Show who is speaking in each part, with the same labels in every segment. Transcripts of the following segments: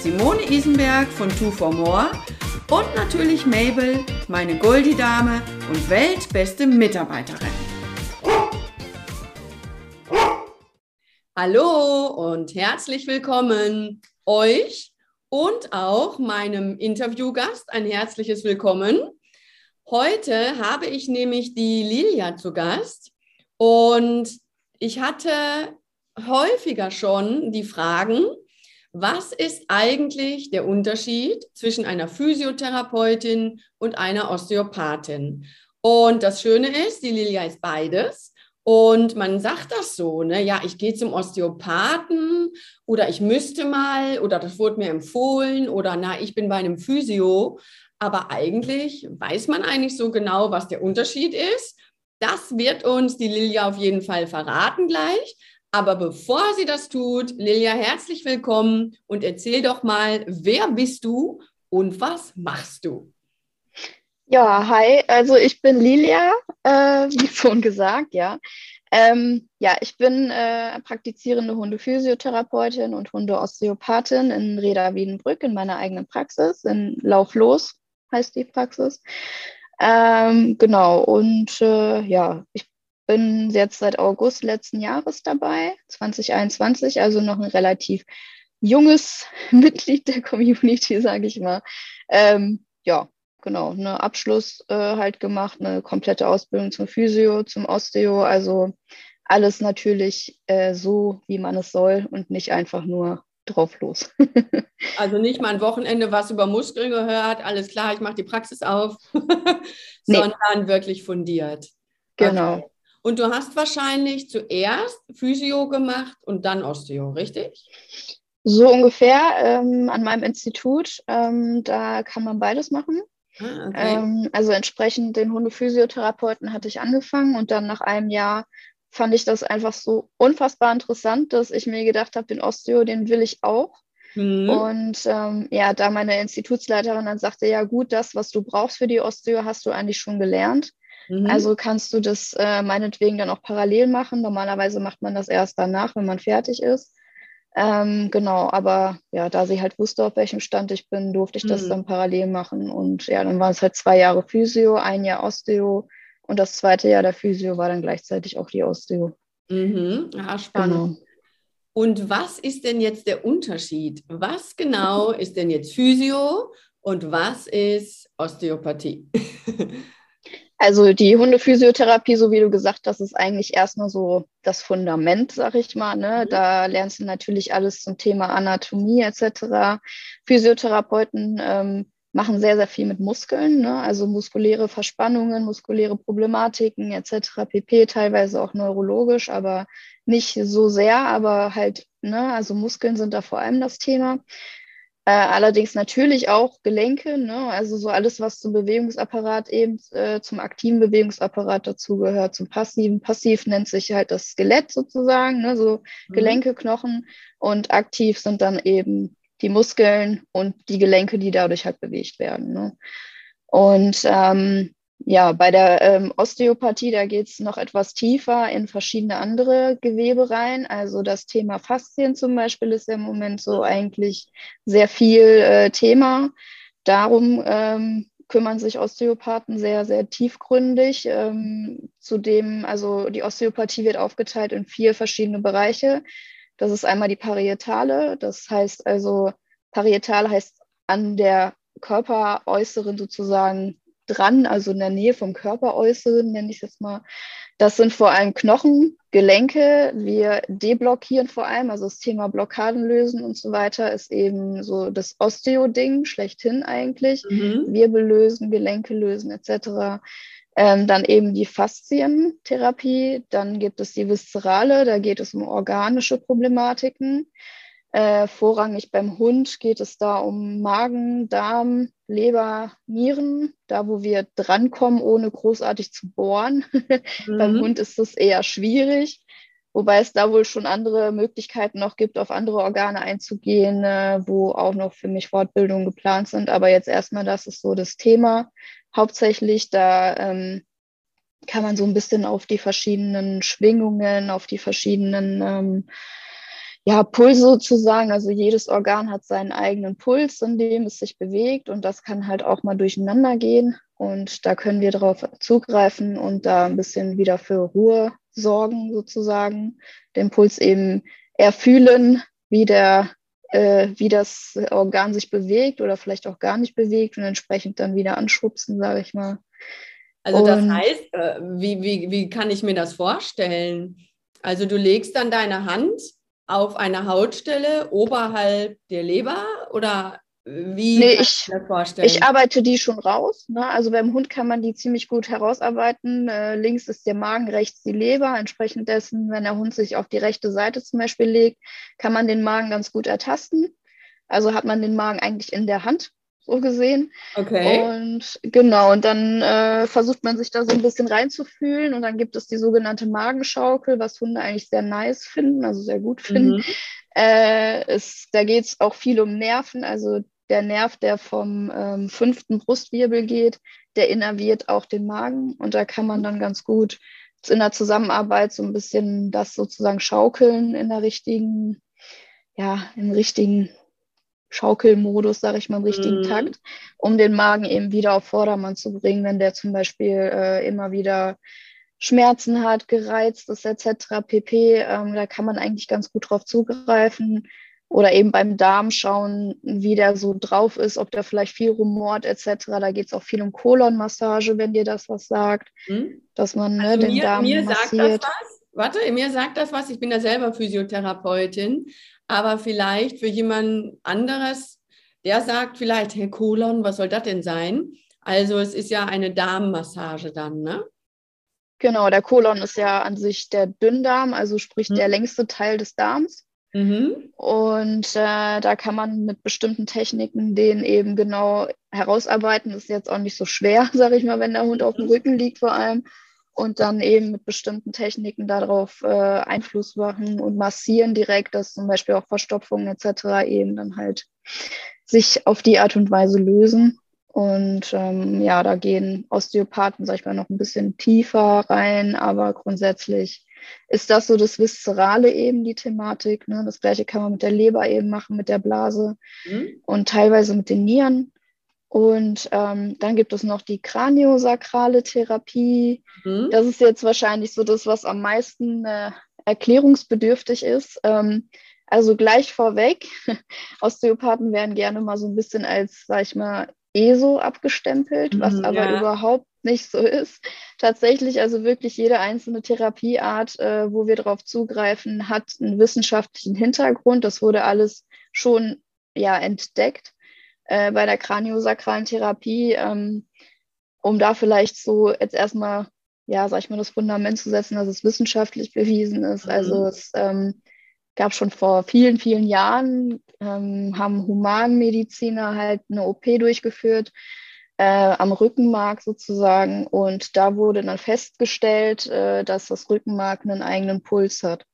Speaker 1: Simone Isenberg von Two for More und natürlich Mabel, meine Goldie-Dame und weltbeste Mitarbeiterin. Hallo und herzlich willkommen euch und auch meinem Interviewgast ein herzliches Willkommen. Heute habe ich nämlich die Lilia zu Gast und ich hatte häufiger schon die Fragen, was ist eigentlich der Unterschied zwischen einer Physiotherapeutin und einer Osteopathin? Und das Schöne ist, die Lilia ist beides. Und man sagt das so, ne? ja, ich gehe zum Osteopathen oder ich müsste mal oder das wurde mir empfohlen oder na, ich bin bei einem Physio. Aber eigentlich weiß man eigentlich so genau, was der Unterschied ist. Das wird uns die Lilia auf jeden Fall verraten gleich. Aber bevor sie das tut, Lilia, herzlich willkommen und erzähl doch mal, wer bist du und was machst du?
Speaker 2: Ja, hi, also ich bin Lilia, äh, wie schon gesagt, ja. Ähm, ja, ich bin äh, praktizierende Hundephysiotherapeutin und Hundeosteopathin in Reda Wiedenbrück in meiner eigenen Praxis, in Lauflos heißt die Praxis. Ähm, genau, und äh, ja, ich bin jetzt seit August letzten Jahres dabei, 2021, also noch ein relativ junges Mitglied der Community, sage ich mal. Ähm, ja, genau, eine Abschluss äh, halt gemacht, eine komplette Ausbildung zum Physio, zum Osteo, also alles natürlich äh, so, wie man es soll und nicht einfach nur drauf los.
Speaker 1: also nicht mal ein Wochenende was über Muskeln gehört, alles klar, ich mache die Praxis auf,
Speaker 2: nee.
Speaker 1: sondern wirklich fundiert.
Speaker 2: Genau.
Speaker 1: Okay. Und du hast wahrscheinlich zuerst Physio gemacht und dann Osteo, richtig?
Speaker 2: So ungefähr ähm, an meinem Institut. Ähm, da kann man beides machen. Ah, okay. ähm, also entsprechend den Hundephysiotherapeuten hatte ich angefangen und dann nach einem Jahr fand ich das einfach so unfassbar interessant, dass ich mir gedacht habe, den Osteo, den will ich auch. Mhm. Und ähm, ja, da meine Institutsleiterin dann sagte, ja gut, das, was du brauchst für die Osteo, hast du eigentlich schon gelernt. Mhm. Also kannst du das äh, meinetwegen dann auch parallel machen. Normalerweise macht man das erst danach, wenn man fertig ist. Ähm, genau, aber ja, da sie halt wusste, auf welchem Stand ich bin, durfte ich das mhm. dann parallel machen. Und ja, dann waren es halt zwei Jahre Physio, ein Jahr Osteo und das zweite Jahr der Physio war dann gleichzeitig auch die Osteo.
Speaker 1: Mhm. Ja, spannend. Genau. Und was ist denn jetzt der Unterschied? Was genau ist denn jetzt Physio und was ist Osteopathie?
Speaker 2: Also die Hundephysiotherapie, so wie du gesagt hast, ist eigentlich erstmal so das Fundament, sag ich mal. Ne? Mhm. Da lernst du natürlich alles zum Thema Anatomie etc. Physiotherapeuten ähm, machen sehr, sehr viel mit Muskeln, ne? also muskuläre Verspannungen, muskuläre Problematiken etc. pp, teilweise auch neurologisch, aber nicht so sehr, aber halt, ne? also Muskeln sind da vor allem das Thema. Äh, allerdings natürlich auch Gelenke, ne? also so alles, was zum Bewegungsapparat eben, äh, zum aktiven Bewegungsapparat dazugehört, zum passiven. Passiv nennt sich halt das Skelett sozusagen, ne? so mhm. Gelenke, Knochen und aktiv sind dann eben die Muskeln und die Gelenke, die dadurch halt bewegt werden. Ne? Und ähm, ja, bei der ähm, Osteopathie, da geht es noch etwas tiefer in verschiedene andere Gewebe rein. Also das Thema Faszien zum Beispiel ist im Moment so eigentlich sehr viel äh, Thema. Darum ähm, kümmern sich Osteopathen sehr, sehr tiefgründig. Ähm, zudem, also die Osteopathie wird aufgeteilt in vier verschiedene Bereiche. Das ist einmal die Parietale, das heißt also, parietal heißt an der Körperäußeren sozusagen dran, also in der Nähe vom Körperäußeren, nenne ich es mal. Das sind vor allem Knochen, Gelenke. Wir deblockieren vor allem, also das Thema Blockaden lösen und so weiter ist eben so das Osteo-Ding schlechthin eigentlich. Mhm. Wirbel lösen, Gelenke lösen etc. Ähm, dann eben die Faszientherapie. Dann gibt es die Viszerale, da geht es um organische Problematiken. Äh, vorrangig beim Hund geht es da um Magen, Darm, Leber, Nieren, da wo wir drankommen, ohne großartig zu bohren. Mhm. beim Hund ist das eher schwierig, wobei es da wohl schon andere Möglichkeiten noch gibt, auf andere Organe einzugehen, äh, wo auch noch für mich Fortbildungen geplant sind. Aber jetzt erstmal, das ist so das Thema. Hauptsächlich, da ähm, kann man so ein bisschen auf die verschiedenen Schwingungen, auf die verschiedenen ähm, ja, Pulse sozusagen. Also jedes Organ hat seinen eigenen Puls, in dem es sich bewegt und das kann halt auch mal durcheinander gehen. Und da können wir darauf zugreifen und da ein bisschen wieder für Ruhe sorgen sozusagen, den Puls eben erfühlen, wie der äh, wie das Organ sich bewegt oder vielleicht auch gar nicht bewegt und entsprechend dann wieder anschubsen, sage ich mal.
Speaker 1: Also das und, heißt, äh, wie, wie, wie kann ich mir das vorstellen? Also du legst dann deine Hand auf eine Hautstelle oberhalb der Leber oder wie
Speaker 2: nee, ich? Ich arbeite die schon raus. Ne? Also beim Hund kann man die ziemlich gut herausarbeiten. Äh, links ist der Magen, rechts die Leber. Entsprechend dessen, wenn der Hund sich auf die rechte Seite zum Beispiel legt, kann man den Magen ganz gut ertasten. Also hat man den Magen eigentlich in der Hand so gesehen. Okay. Und genau, und dann äh, versucht man sich da so ein bisschen reinzufühlen und dann gibt es die sogenannte Magenschaukel, was Hunde eigentlich sehr nice finden, also sehr gut finden. Mhm. Äh, es, da geht es auch viel um Nerven, also der Nerv, der vom ähm, fünften Brustwirbel geht, der innerviert auch den Magen und da kann man dann ganz gut in der Zusammenarbeit so ein bisschen das sozusagen schaukeln in der richtigen, ja, im richtigen Schaukelmodus, sage ich mal, im richtigen mhm. Takt, um den Magen eben wieder auf Vordermann zu bringen, wenn der zum Beispiel äh, immer wieder Schmerzen hat, gereizt ist etc. pp. Ähm, da kann man eigentlich ganz gut drauf zugreifen. Oder eben beim Darm schauen, wie der so drauf ist, ob der vielleicht viel rumort etc. Da geht es auch viel um Kolonmassage, wenn dir das was sagt. Mhm. Dass man ne, also
Speaker 1: den mir, Darm mir massiert. Sagt das was? Warte, mir sagt das was. Ich bin ja selber Physiotherapeutin aber vielleicht für jemand anderes, der sagt vielleicht, Herr Kolon, was soll das denn sein? Also es ist ja eine Darmmassage dann, ne?
Speaker 2: Genau, der Kolon ist ja an sich der Dünndarm, also sprich mhm. der längste Teil des Darms. Mhm. Und äh, da kann man mit bestimmten Techniken den eben genau herausarbeiten. Das ist jetzt auch nicht so schwer, sage ich mal, wenn der Hund auf dem mhm. Rücken liegt vor allem und dann eben mit bestimmten Techniken darauf äh, Einfluss machen und massieren direkt, dass zum Beispiel auch Verstopfungen etc. eben dann halt sich auf die Art und Weise lösen. Und ähm, ja, da gehen Osteopathen, sag ich mal, noch ein bisschen tiefer rein, aber grundsätzlich ist das so das Viszerale eben, die Thematik. Ne? Das gleiche kann man mit der Leber eben machen, mit der Blase mhm. und teilweise mit den Nieren. Und ähm, dann gibt es noch die kraniosakrale Therapie. Mhm. Das ist jetzt wahrscheinlich so das, was am meisten äh, erklärungsbedürftig ist. Ähm, also gleich vorweg, Osteopathen werden gerne mal so ein bisschen als, sag ich mal, ESO abgestempelt, mhm, was aber ja. überhaupt nicht so ist. Tatsächlich, also wirklich jede einzelne Therapieart, äh, wo wir darauf zugreifen, hat einen wissenschaftlichen Hintergrund. Das wurde alles schon ja entdeckt äh, bei der kraniosakralen Therapie, ähm, um da vielleicht so jetzt erstmal, ja, sag ich mal, das Fundament zu setzen, dass es wissenschaftlich bewiesen ist. Mhm. Also es ähm, gab schon vor vielen, vielen Jahren, ähm, haben Humanmediziner halt eine OP durchgeführt, äh, am Rückenmark sozusagen. Und da wurde dann festgestellt, äh, dass das Rückenmark einen eigenen Puls hat.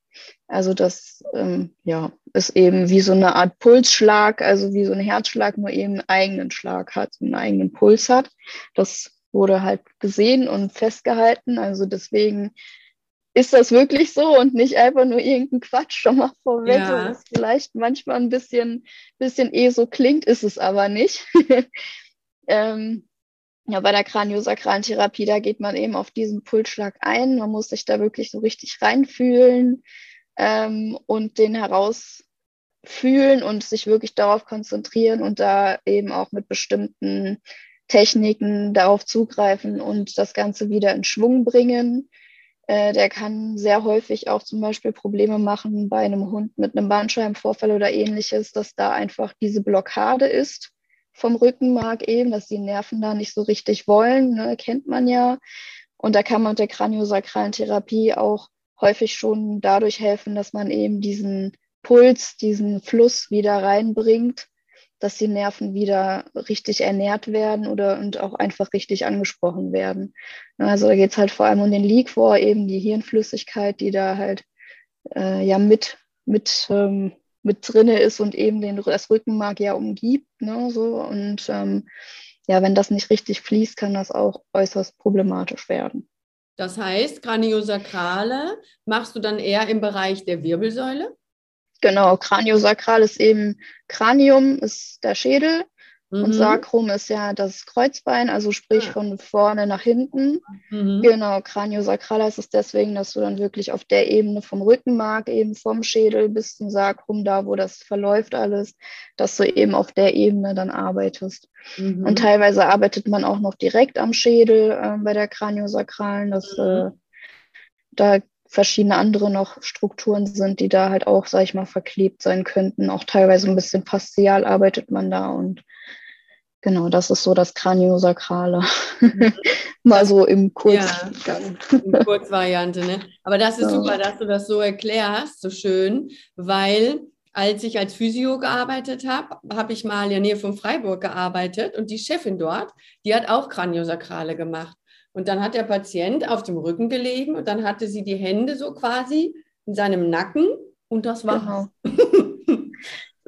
Speaker 2: Also das ähm, ja, ist eben wie so eine Art Pulsschlag, also wie so ein Herzschlag, nur eben einen eigenen Schlag hat, einen eigenen Puls hat. Das wurde halt gesehen und festgehalten. Also deswegen ist das wirklich so und nicht einfach nur irgendein Quatsch schon mal vorweg, ja. was vielleicht manchmal ein bisschen, bisschen eh so klingt, ist es aber nicht. ähm, ja, bei der kraniosakralen Therapie, da geht man eben auf diesen Pulsschlag ein. Man muss sich da wirklich so richtig reinfühlen ähm, und den herausfühlen und sich wirklich darauf konzentrieren und da eben auch mit bestimmten Techniken darauf zugreifen und das Ganze wieder in Schwung bringen. Äh, der kann sehr häufig auch zum Beispiel Probleme machen bei einem Hund mit einem Bandscheibenvorfall oder ähnliches, dass da einfach diese Blockade ist vom Rückenmark eben, dass die Nerven da nicht so richtig wollen, ne, kennt man ja. Und da kann man mit der kraniosakralen Therapie auch häufig schon dadurch helfen, dass man eben diesen Puls, diesen Fluss wieder reinbringt, dass die Nerven wieder richtig ernährt werden oder und auch einfach richtig angesprochen werden. Also da geht es halt vor allem um den Liquor, eben die Hirnflüssigkeit, die da halt äh, ja mit, mit, ähm, mit drinne ist und eben den, das Rückenmark ja umgibt. Ne, so. Und ähm, ja, wenn das nicht richtig fließt, kann das auch äußerst problematisch werden.
Speaker 1: Das heißt, Kraniosakrale machst du dann eher im Bereich der Wirbelsäule?
Speaker 2: Genau, Kraniosakral ist eben Kranium, ist der Schädel Mhm. Und Sacrum ist ja das Kreuzbein, also sprich ja. von vorne nach hinten. Mhm. Genau, Kraniosakraler ist es deswegen, dass du dann wirklich auf der Ebene vom Rückenmark, eben vom Schädel bis zum Sacrum, da wo das verläuft alles, dass du eben auf der Ebene dann arbeitest. Mhm. Und teilweise arbeitet man auch noch direkt am Schädel äh, bei der Kraniosakralen, dass mhm. äh, da verschiedene andere noch Strukturen sind, die da halt auch, sag ich mal, verklebt sein könnten. Auch teilweise ein bisschen faszial arbeitet man da und Genau, das ist so das Kraniosakrale. Mhm. Mal so im Kurzgang.
Speaker 1: Ja, in Kurzvariante, ne? Aber das ist ja. super, dass du das so erklärst, so schön, weil als ich als Physio gearbeitet habe, habe ich mal in der Nähe von Freiburg gearbeitet und die Chefin dort, die hat auch Kraniosakrale gemacht. Und dann hat der Patient auf dem Rücken gelegen und dann hatte sie die Hände so quasi in seinem Nacken und das war. Genau.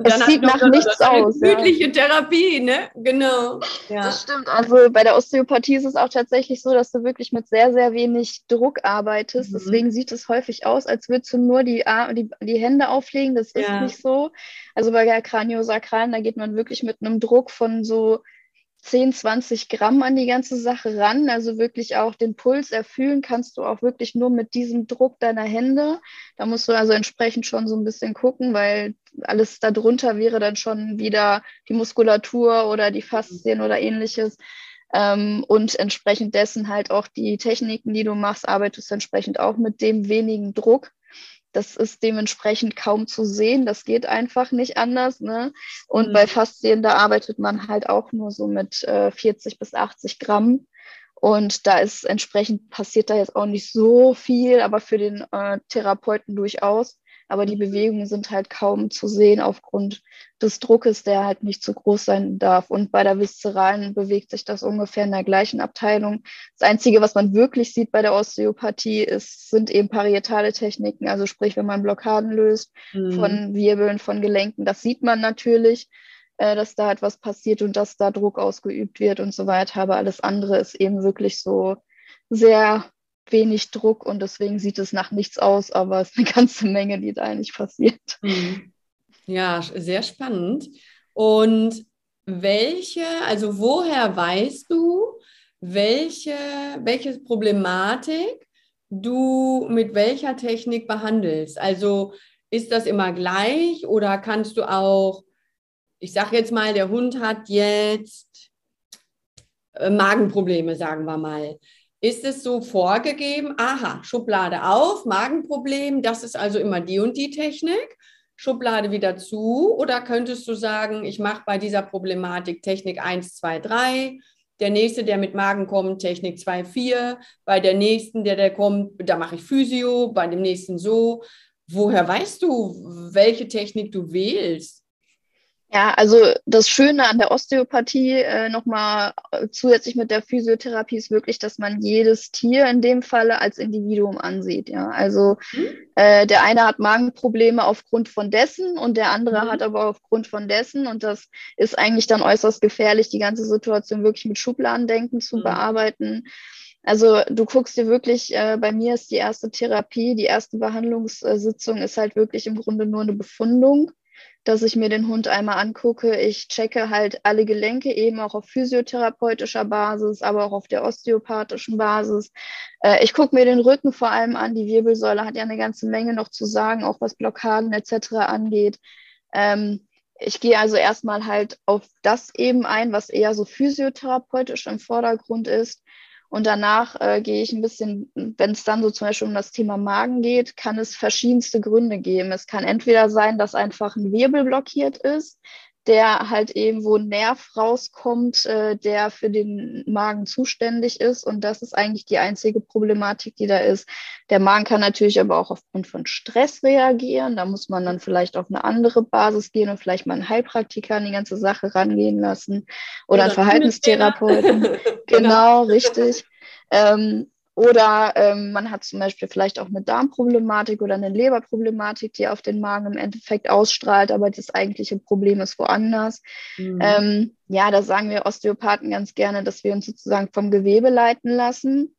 Speaker 2: es sieht nach nichts aus.
Speaker 1: Gütliche ja. Therapie, ne? Genau.
Speaker 2: Ja. Das stimmt. Also bei der Osteopathie ist es auch tatsächlich so, dass du wirklich mit sehr, sehr wenig Druck arbeitest. Mhm. Deswegen sieht es häufig aus, als würdest du nur die, die, die Hände auflegen. Das ist ja. nicht so. Also bei der Kraniosakralen, da geht man wirklich mit einem Druck von so 10, 20 Gramm an die ganze Sache ran. Also wirklich auch den Puls erfüllen kannst du auch wirklich nur mit diesem Druck deiner Hände. Da musst du also entsprechend schon so ein bisschen gucken, weil alles darunter wäre dann schon wieder die Muskulatur oder die Faszien oder ähnliches. Ähm, und entsprechend dessen halt auch die Techniken, die du machst, arbeitest entsprechend auch mit dem wenigen Druck. Das ist dementsprechend kaum zu sehen. Das geht einfach nicht anders. Ne? Und mhm. bei Faszien, da arbeitet man halt auch nur so mit äh, 40 bis 80 Gramm. Und da ist entsprechend passiert da jetzt auch nicht so viel, aber für den äh, Therapeuten durchaus aber die Bewegungen sind halt kaum zu sehen aufgrund des Druckes, der halt nicht zu groß sein darf. Und bei der viszeralen bewegt sich das ungefähr in der gleichen Abteilung. Das Einzige, was man wirklich sieht bei der Osteopathie, ist, sind eben parietale Techniken, also sprich, wenn man Blockaden löst mhm. von Wirbeln, von Gelenken, das sieht man natürlich äh, dass da etwas passiert und dass da Druck ausgeübt wird und so weiter. Aber alles andere ist eben wirklich so sehr wenig Druck und deswegen sieht es nach nichts aus, aber es ist eine ganze Menge, die da eigentlich passiert.
Speaker 1: Mhm. Ja, sehr spannend. Und welche, also woher weißt du, welche, welche Problematik du mit welcher Technik behandelst? Also ist das immer gleich oder kannst du auch, ich sage jetzt mal, der Hund hat jetzt äh, Magenprobleme, sagen wir mal. Ist es so vorgegeben, aha, Schublade auf, Magenproblem, das ist also immer die und die Technik, Schublade wieder zu? Oder könntest du sagen, ich mache bei dieser Problematik Technik 1, 2, 3, der nächste, der mit Magen kommt, Technik 2, 4, bei der nächsten, der, der kommt, da mache ich Physio, bei dem nächsten so. Woher weißt du, welche Technik du wählst?
Speaker 2: Ja, also das Schöne an der Osteopathie äh, nochmal äh, zusätzlich mit der Physiotherapie ist wirklich, dass man jedes Tier in dem Falle als Individuum ansieht. Ja, also mhm. äh, der eine hat Magenprobleme aufgrund von dessen und der andere mhm. hat aber aufgrund von dessen und das ist eigentlich dann äußerst gefährlich, die ganze Situation wirklich mit Schubladendenken zu mhm. bearbeiten. Also du guckst dir wirklich, äh, bei mir ist die erste Therapie, die erste Behandlungssitzung ist halt wirklich im Grunde nur eine Befundung dass ich mir den Hund einmal angucke. Ich checke halt alle Gelenke eben auch auf physiotherapeutischer Basis, aber auch auf der osteopathischen Basis. Äh, ich gucke mir den Rücken vor allem an. Die Wirbelsäule hat ja eine ganze Menge noch zu sagen, auch was Blockaden etc. angeht. Ähm, ich gehe also erstmal halt auf das eben ein, was eher so physiotherapeutisch im Vordergrund ist. Und danach äh, gehe ich ein bisschen, wenn es dann so zum Beispiel um das Thema Magen geht, kann es verschiedenste Gründe geben. Es kann entweder sein, dass einfach ein Wirbel blockiert ist, der halt eben, wo ein Nerv rauskommt, äh, der für den Magen zuständig ist. Und das ist eigentlich die einzige Problematik, die da ist. Der Magen kann natürlich aber auch aufgrund von Stress reagieren. Da muss man dann vielleicht auf eine andere Basis gehen und vielleicht mal einen Heilpraktiker an die ganze Sache rangehen lassen oder, oder einen Verhaltenstherapeuten. genau, genau, richtig. Ähm, oder ähm, man hat zum Beispiel vielleicht auch eine Darmproblematik oder eine Leberproblematik, die auf den Magen im Endeffekt ausstrahlt, aber das eigentliche Problem ist woanders. Mhm. Ähm, ja, da sagen wir Osteopathen ganz gerne, dass wir uns sozusagen vom Gewebe leiten lassen.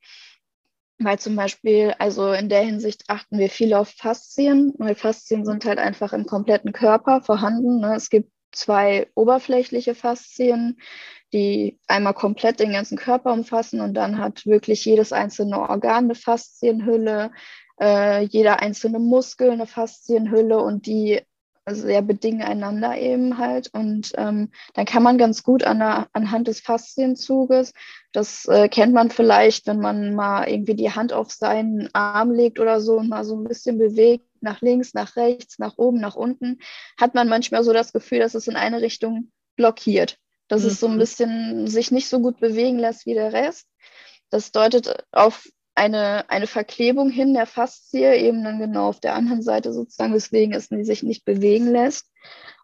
Speaker 2: Weil zum Beispiel, also in der Hinsicht achten wir viel auf Faszien, weil Faszien sind halt einfach im kompletten Körper vorhanden. Ne? Es gibt zwei oberflächliche Faszien, die einmal komplett den ganzen Körper umfassen und dann hat wirklich jedes einzelne Organ eine Faszienhülle, äh, jeder einzelne Muskel eine Faszienhülle und die sehr bedingen einander eben halt. Und ähm, dann kann man ganz gut an der, anhand des Faszienzuges, das äh, kennt man vielleicht, wenn man mal irgendwie die Hand auf seinen Arm legt oder so und mal so ein bisschen bewegt, nach links, nach rechts, nach oben, nach unten, hat man manchmal so das Gefühl, dass es in eine Richtung blockiert dass mhm. es so ein mhm. bisschen sich nicht so gut bewegen lässt wie der Rest. Das deutet auf eine, eine Verklebung hin der Faszie, eben dann genau auf der anderen Seite sozusagen, weswegen es sich nicht bewegen lässt.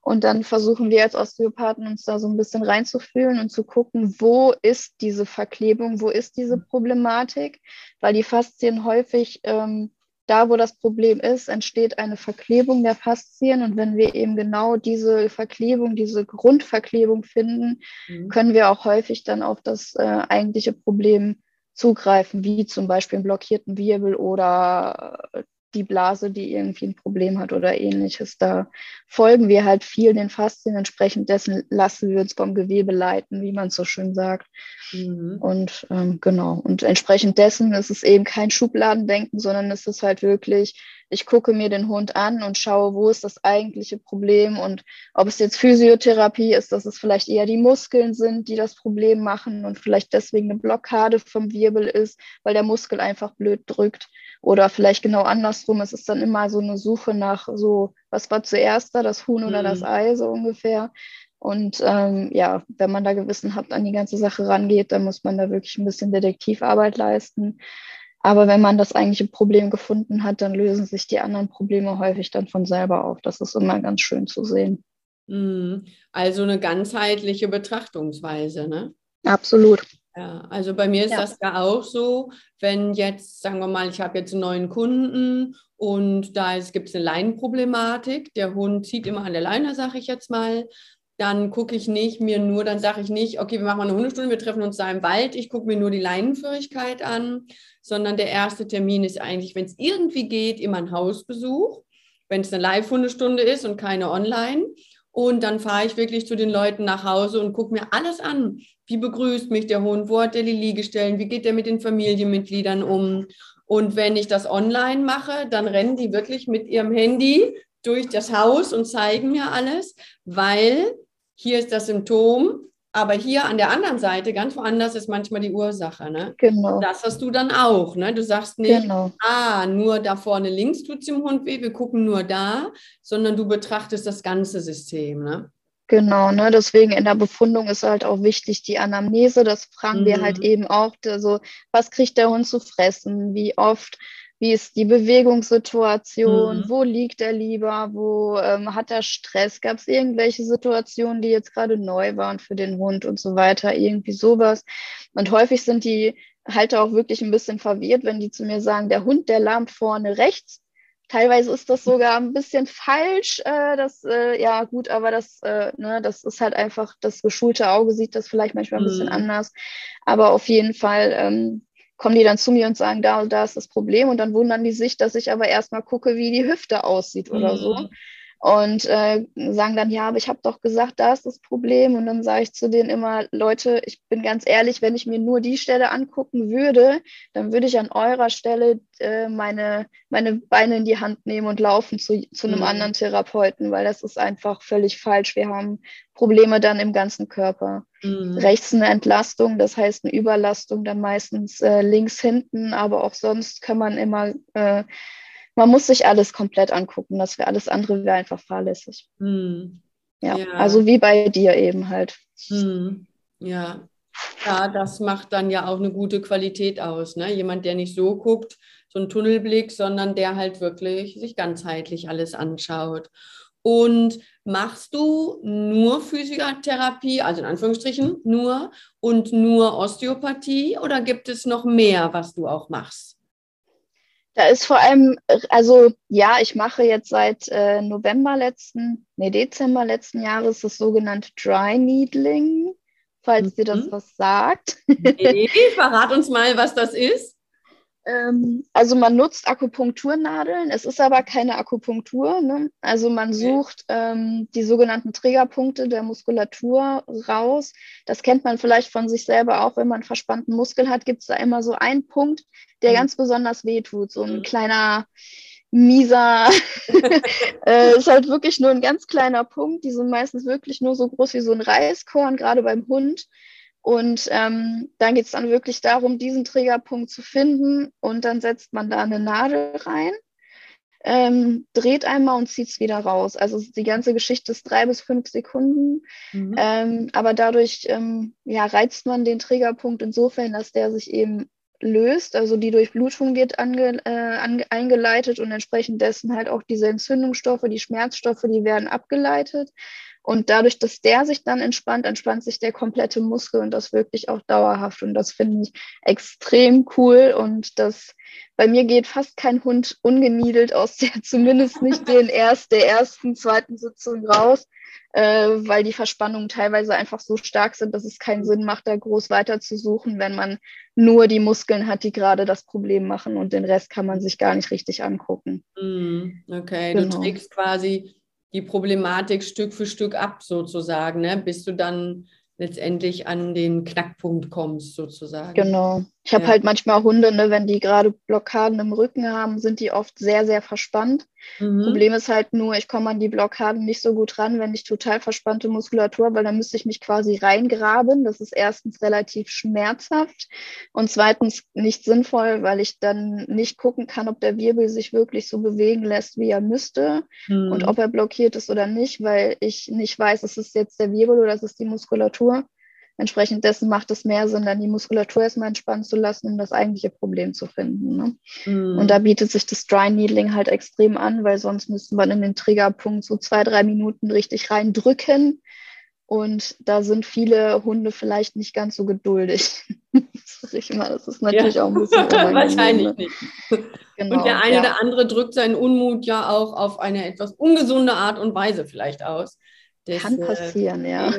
Speaker 2: Und dann versuchen wir als Osteopathen uns da so ein bisschen reinzufühlen und zu gucken, wo ist diese Verklebung, wo ist diese mhm. Problematik, weil die Faszien häufig ähm, da, wo das Problem ist, entsteht eine Verklebung der Faszien. Und wenn wir eben genau diese Verklebung, diese Grundverklebung finden, mhm. können wir auch häufig dann auf das äh, eigentliche Problem zugreifen, wie zum Beispiel einen blockierten Wirbel oder äh, die Blase, die irgendwie ein Problem hat oder ähnliches. Da folgen wir halt viel den Faszien. Entsprechend dessen lassen wir uns vom Gewebe leiten, wie man so schön sagt. Mhm. Und ähm, genau. Und entsprechend dessen ist es eben kein Schubladendenken, sondern es ist halt wirklich, ich gucke mir den Hund an und schaue, wo ist das eigentliche Problem und ob es jetzt Physiotherapie ist, dass es vielleicht eher die Muskeln sind, die das Problem machen und vielleicht deswegen eine Blockade vom Wirbel ist, weil der Muskel einfach blöd drückt oder vielleicht genau andersrum. Es ist dann immer so eine Suche nach so, was war zuerst da, das Huhn oder das mhm. Ei, so ungefähr. Und ähm, ja, wenn man da gewissenhaft an die ganze Sache rangeht, dann muss man da wirklich ein bisschen Detektivarbeit leisten. Aber wenn man das eigentliche Problem gefunden hat, dann lösen sich die anderen Probleme häufig dann von selber auf. Das ist immer ganz schön zu sehen.
Speaker 1: Mhm. Also eine ganzheitliche Betrachtungsweise, ne?
Speaker 2: Absolut.
Speaker 1: Ja, also bei mir ist ja. das ja auch so, wenn jetzt, sagen wir mal, ich habe jetzt einen neuen Kunden und da gibt es eine Leinenproblematik, der Hund zieht immer an der Leine, sage ich jetzt mal, dann gucke ich nicht mir nur, dann sage ich nicht, okay, wir machen mal eine Hundestunde, wir treffen uns da im Wald, ich gucke mir nur die Leinenführigkeit an, sondern der erste Termin ist eigentlich, wenn es irgendwie geht, immer ein Hausbesuch, wenn es eine Live-Hundestunde ist und keine online. Und dann fahre ich wirklich zu den Leuten nach Hause und gucke mir alles an. Wie begrüßt mich der Hund? Wo hat der die Liegestellen? Wie geht der mit den Familienmitgliedern um? Und wenn ich das online mache, dann rennen die wirklich mit ihrem Handy durch das Haus und zeigen mir alles, weil hier ist das Symptom, aber hier an der anderen Seite, ganz woanders, ist manchmal die Ursache. Ne? Genau. Das hast du dann auch. Ne? Du sagst nicht, genau. ah, nur da vorne links tut es dem Hund weh, wir gucken nur da, sondern du betrachtest das ganze System. Ne?
Speaker 2: Genau, ne? deswegen in der Befundung ist halt auch wichtig die Anamnese. Das fragen mhm. wir halt mhm. eben auch. Also, was kriegt der Hund zu fressen? Wie oft? Wie ist die Bewegungssituation? Mhm. Wo liegt er lieber? Wo ähm, hat er Stress? Gab es irgendwelche Situationen, die jetzt gerade neu waren für den Hund und so weiter? Irgendwie sowas. Und häufig sind die Halter auch wirklich ein bisschen verwirrt, wenn die zu mir sagen, der Hund, der lahmt vorne rechts. Teilweise ist das sogar ein bisschen falsch. Äh, das, äh, ja, gut, aber das, äh, ne, das ist halt einfach, das geschulte Auge sieht das vielleicht manchmal ein bisschen mhm. anders. Aber auf jeden Fall ähm, kommen die dann zu mir und sagen, da da ist das Problem und dann wundern die sich, dass ich aber erstmal gucke, wie die Hüfte aussieht oder mhm. so und äh, sagen dann, ja, aber ich habe doch gesagt, da ist das Problem. Und dann sage ich zu denen immer, Leute, ich bin ganz ehrlich, wenn ich mir nur die Stelle angucken würde, dann würde ich an eurer Stelle äh, meine, meine Beine in die Hand nehmen und laufen zu, zu einem mhm. anderen Therapeuten, weil das ist einfach völlig falsch. Wir haben Probleme dann im ganzen Körper. Mhm. Rechts eine Entlastung, das heißt eine Überlastung, dann meistens äh, links hinten, aber auch sonst kann man immer äh, man muss sich alles komplett angucken. Das wäre alles andere wäre einfach fahrlässig.
Speaker 1: Hm.
Speaker 2: Ja. ja. also wie bei dir eben halt.
Speaker 1: Hm. Ja. Ja, das macht dann ja auch eine gute Qualität aus. Ne? Jemand, der nicht so guckt, so ein Tunnelblick, sondern der halt wirklich sich ganzheitlich alles anschaut. Und machst du nur Physiotherapie, also in Anführungsstrichen nur und nur Osteopathie oder gibt es noch mehr, was du auch machst?
Speaker 2: Da ist vor allem, also ja, ich mache jetzt seit äh, November letzten, nee, Dezember letzten Jahres das sogenannte Dry Needling, falls mhm. dir das mhm. was sagt.
Speaker 1: Nee, verrat uns mal, was das ist.
Speaker 2: Ähm, also man nutzt Akupunkturnadeln, es ist aber keine Akupunktur. Ne? Also man sucht ähm, die sogenannten Triggerpunkte der Muskulatur raus. Das kennt man vielleicht von sich selber auch, wenn man einen verspannten Muskel hat, gibt es da immer so einen Punkt, der mhm. ganz besonders wehtut. So ein mhm. kleiner mieser, äh, ist halt wirklich nur ein ganz kleiner Punkt. Die sind meistens wirklich nur so groß wie so ein Reiskorn, gerade beim Hund. Und ähm, dann geht es dann wirklich darum, diesen Triggerpunkt zu finden und dann setzt man da eine Nadel rein, ähm, dreht einmal und zieht es wieder raus. Also die ganze Geschichte ist drei bis fünf Sekunden, mhm. ähm, aber dadurch ähm, ja, reizt man den Triggerpunkt insofern, dass der sich eben löst, also die Durchblutung wird ange, äh, eingeleitet und entsprechend dessen halt auch diese Entzündungsstoffe, die Schmerzstoffe, die werden abgeleitet. Und dadurch, dass der sich dann entspannt, entspannt sich der komplette Muskel und das wirklich auch dauerhaft. Und das finde ich extrem cool. Und das bei mir geht fast kein Hund ungeniedelt aus der, zumindest nicht den erst, der ersten, zweiten Sitzung raus, äh, weil die Verspannungen teilweise einfach so stark sind, dass es keinen Sinn macht, da groß weiter zu suchen, wenn man nur die Muskeln hat, die gerade das Problem machen und den Rest kann man sich gar nicht richtig angucken.
Speaker 1: Mm, okay, genau. du trägst quasi die Problematik Stück für Stück ab, sozusagen, ne? bis du dann letztendlich an den Knackpunkt kommst, sozusagen.
Speaker 2: Genau. Ich habe ja. halt manchmal Hunde, ne, wenn die gerade Blockaden im Rücken haben, sind die oft sehr, sehr verspannt. Mhm. Problem ist halt nur, ich komme an die Blockaden nicht so gut ran, wenn ich total verspannte Muskulatur, weil dann müsste ich mich quasi reingraben. Das ist erstens relativ schmerzhaft und zweitens nicht sinnvoll, weil ich dann nicht gucken kann, ob der Wirbel sich wirklich so bewegen lässt, wie er müsste mhm. und ob er blockiert ist oder nicht, weil ich nicht weiß, ist es jetzt der Wirbel oder ist es die Muskulatur. Entsprechend dessen macht es mehr Sinn, dann die Muskulatur erstmal entspannen zu lassen, um das eigentliche Problem zu finden. Ne? Mm. Und da bietet sich das Dry Needling halt extrem an, weil sonst müsste man in den Triggerpunkt so zwei, drei Minuten richtig reindrücken. Und da sind viele Hunde vielleicht nicht ganz so geduldig. Ich mal, das ist natürlich ja. auch ein bisschen
Speaker 1: Wahrscheinlich ne? nicht. Genau, und der eine ja. oder andere drückt seinen Unmut ja auch auf eine etwas ungesunde Art und Weise vielleicht aus.
Speaker 2: Das, Kann äh, passieren, äh, ja.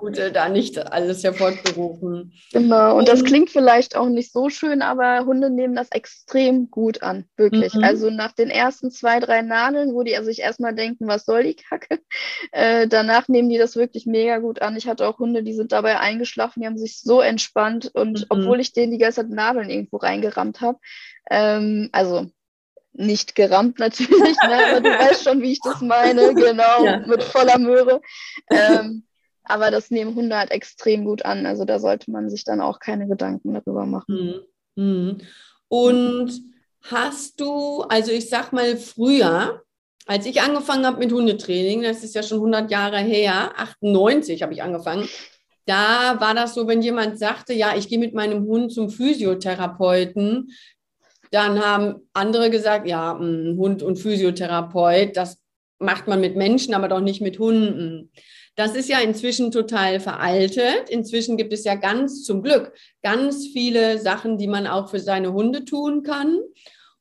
Speaker 1: Gute da nicht alles hervorgerufen.
Speaker 2: Genau, und das klingt vielleicht auch nicht so schön, aber Hunde nehmen das extrem gut an, wirklich. Mhm. Also nach den ersten zwei, drei Nadeln, wo die sich erstmal denken, was soll die Kacke, äh, danach nehmen die das wirklich mega gut an. Ich hatte auch Hunde, die sind dabei eingeschlafen, die haben sich so entspannt und mhm. obwohl ich denen die ganze Zeit Nadeln irgendwo reingerammt habe, ähm, also nicht gerammt natürlich, ne? aber du weißt schon, wie ich das meine, genau, ja. mit voller Möhre. Ähm, aber das nehmen Hunde halt extrem gut an. Also da sollte man sich dann auch keine Gedanken darüber machen.
Speaker 1: Mhm. mhm. Und hast du, also ich sag mal früher, als ich angefangen habe mit Hundetraining, das ist ja schon 100 Jahre her, 98 habe ich angefangen, da war das so, wenn jemand sagte, ja, ich gehe mit meinem Hund zum Physiotherapeuten, dann haben andere gesagt, ja, hm, Hund und Physiotherapeut, das macht man mit Menschen, aber doch nicht mit Hunden. Das ist ja inzwischen total veraltet. Inzwischen gibt es ja ganz zum Glück ganz viele Sachen, die man auch für seine Hunde tun kann.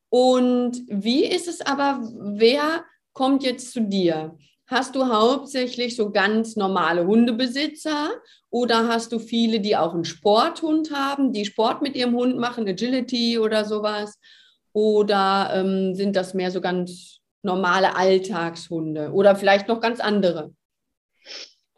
Speaker 1: Und wie ist es aber, wer kommt jetzt zu dir? Hast du hauptsächlich so ganz normale Hundebesitzer oder hast du viele, die auch einen Sporthund haben, die Sport mit ihrem Hund machen, Agility oder sowas? Oder ähm, sind das mehr so ganz normale Alltagshunde oder vielleicht noch ganz andere?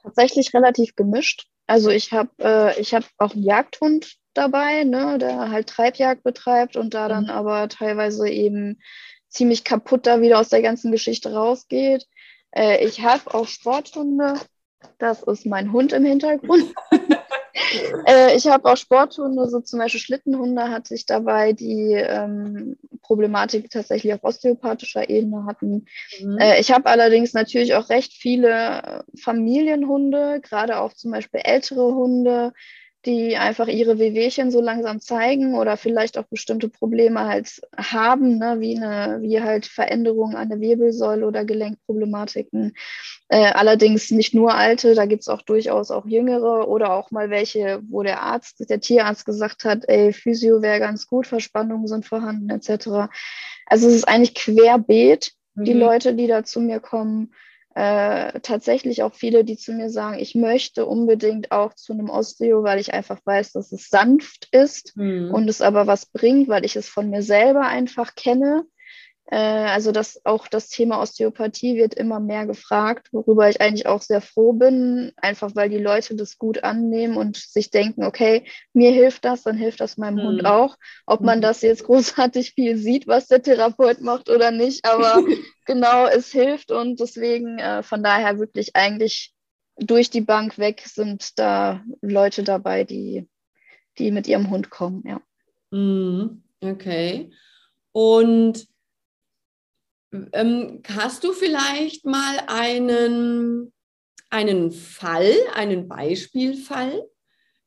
Speaker 2: Tatsächlich relativ gemischt. Also ich habe äh, hab auch einen Jagdhund dabei, ne, der halt Treibjagd betreibt und da dann mhm. aber teilweise eben ziemlich kaputt da wieder aus der ganzen Geschichte rausgeht. Äh, ich habe auch Sporthunde. Das ist mein Hund im Hintergrund. äh, ich habe auch Sporthunde, so zum Beispiel Schlittenhunde hatte ich dabei, die ähm, Problematik tatsächlich auf osteopathischer Ebene hatten. Mhm. Äh, ich habe allerdings natürlich auch recht viele Familienhunde, gerade auch zum Beispiel ältere Hunde, die einfach ihre Wehwehchen so langsam zeigen oder vielleicht auch bestimmte Probleme halt haben, ne, wie, eine, wie halt Veränderungen an der Wirbelsäule oder Gelenkproblematiken. Äh, allerdings nicht nur alte, da gibt es auch durchaus auch jüngere oder auch mal welche, wo der Arzt, der Tierarzt gesagt hat, ey, Physio wäre ganz gut, Verspannungen sind vorhanden, etc. Also es ist eigentlich querbeet, mhm. die Leute, die da zu mir kommen äh, tatsächlich auch viele, die zu mir sagen, ich möchte unbedingt auch zu einem Osteo, weil ich einfach weiß, dass es sanft ist mhm. und es aber was bringt, weil ich es von mir selber einfach kenne. Äh, also das auch das Thema Osteopathie wird immer mehr gefragt, worüber ich eigentlich auch sehr froh bin, einfach weil die Leute das gut annehmen und sich denken, okay, mir hilft das, dann hilft das meinem mhm. Hund auch. Ob man mhm. das jetzt großartig viel sieht, was der Therapeut macht oder nicht, aber genau, es hilft und deswegen äh, von daher wirklich eigentlich durch die Bank weg sind da Leute dabei, die, die mit ihrem Hund kommen, ja.
Speaker 1: Mhm. Okay. Und ähm, hast du vielleicht mal einen, einen Fall, einen Beispielfall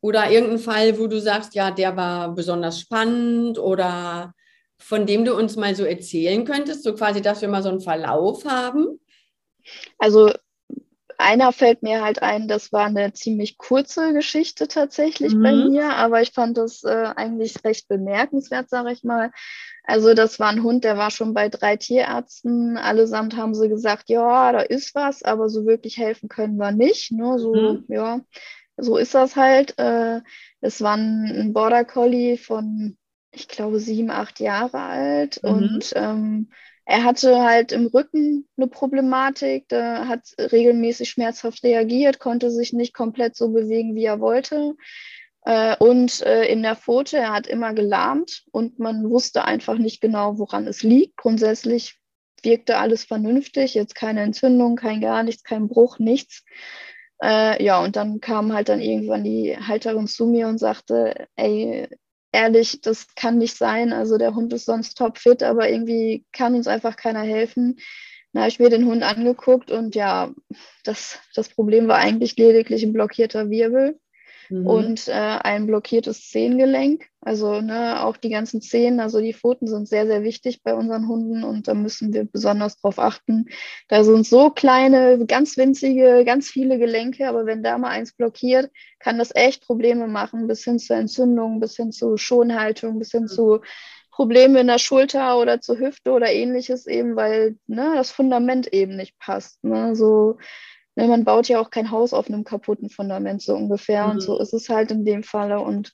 Speaker 1: oder irgendeinen Fall, wo du sagst, ja, der war besonders spannend oder von dem du uns mal so erzählen könntest, so quasi, dass wir mal so einen Verlauf haben?
Speaker 2: Also einer fällt mir halt ein, das war eine ziemlich kurze Geschichte tatsächlich mhm. bei mir, aber ich fand das äh, eigentlich recht bemerkenswert, sage ich mal. Also das war ein Hund, der war schon bei drei Tierärzten. Allesamt haben sie gesagt, ja, da ist was, aber so wirklich helfen können wir nicht. Ne? So, mhm. ja, so ist das halt. Äh, es war ein Border Collie von, ich glaube, sieben, acht Jahre alt mhm. und ähm, er hatte halt im Rücken eine Problematik, der hat regelmäßig schmerzhaft reagiert, konnte sich nicht komplett so bewegen, wie er wollte. Äh, und äh, in der Pfote, er hat immer gelahmt und man wusste einfach nicht genau, woran es liegt. Grundsätzlich wirkte alles vernünftig, jetzt keine Entzündung, kein gar nichts, kein Bruch, nichts. Äh, ja, und dann kam halt dann irgendwann die Halterin zu mir und sagte, ey, ehrlich, das kann nicht sein. Also der Hund ist sonst topfit, aber irgendwie kann uns einfach keiner helfen. Dann habe ich mir den Hund angeguckt und ja, das, das Problem war eigentlich lediglich ein blockierter Wirbel mhm. und äh, ein blockiertes Zehengelenk. Also ne, auch die ganzen Zehen, also die Pfoten sind sehr, sehr wichtig bei unseren Hunden und da müssen wir besonders drauf achten. Da sind so kleine, ganz winzige, ganz viele Gelenke, aber wenn da mal eins blockiert, kann das echt Probleme machen, bis hin zur Entzündung, bis hin zu Schonhaltung, bis hin mhm. zu Probleme in der Schulter oder zur Hüfte oder ähnliches eben, weil ne, das Fundament eben nicht passt. Ne? So ne, man baut ja auch kein Haus auf einem kaputten Fundament so ungefähr. Mhm. Und so ist es halt in dem Falle. Und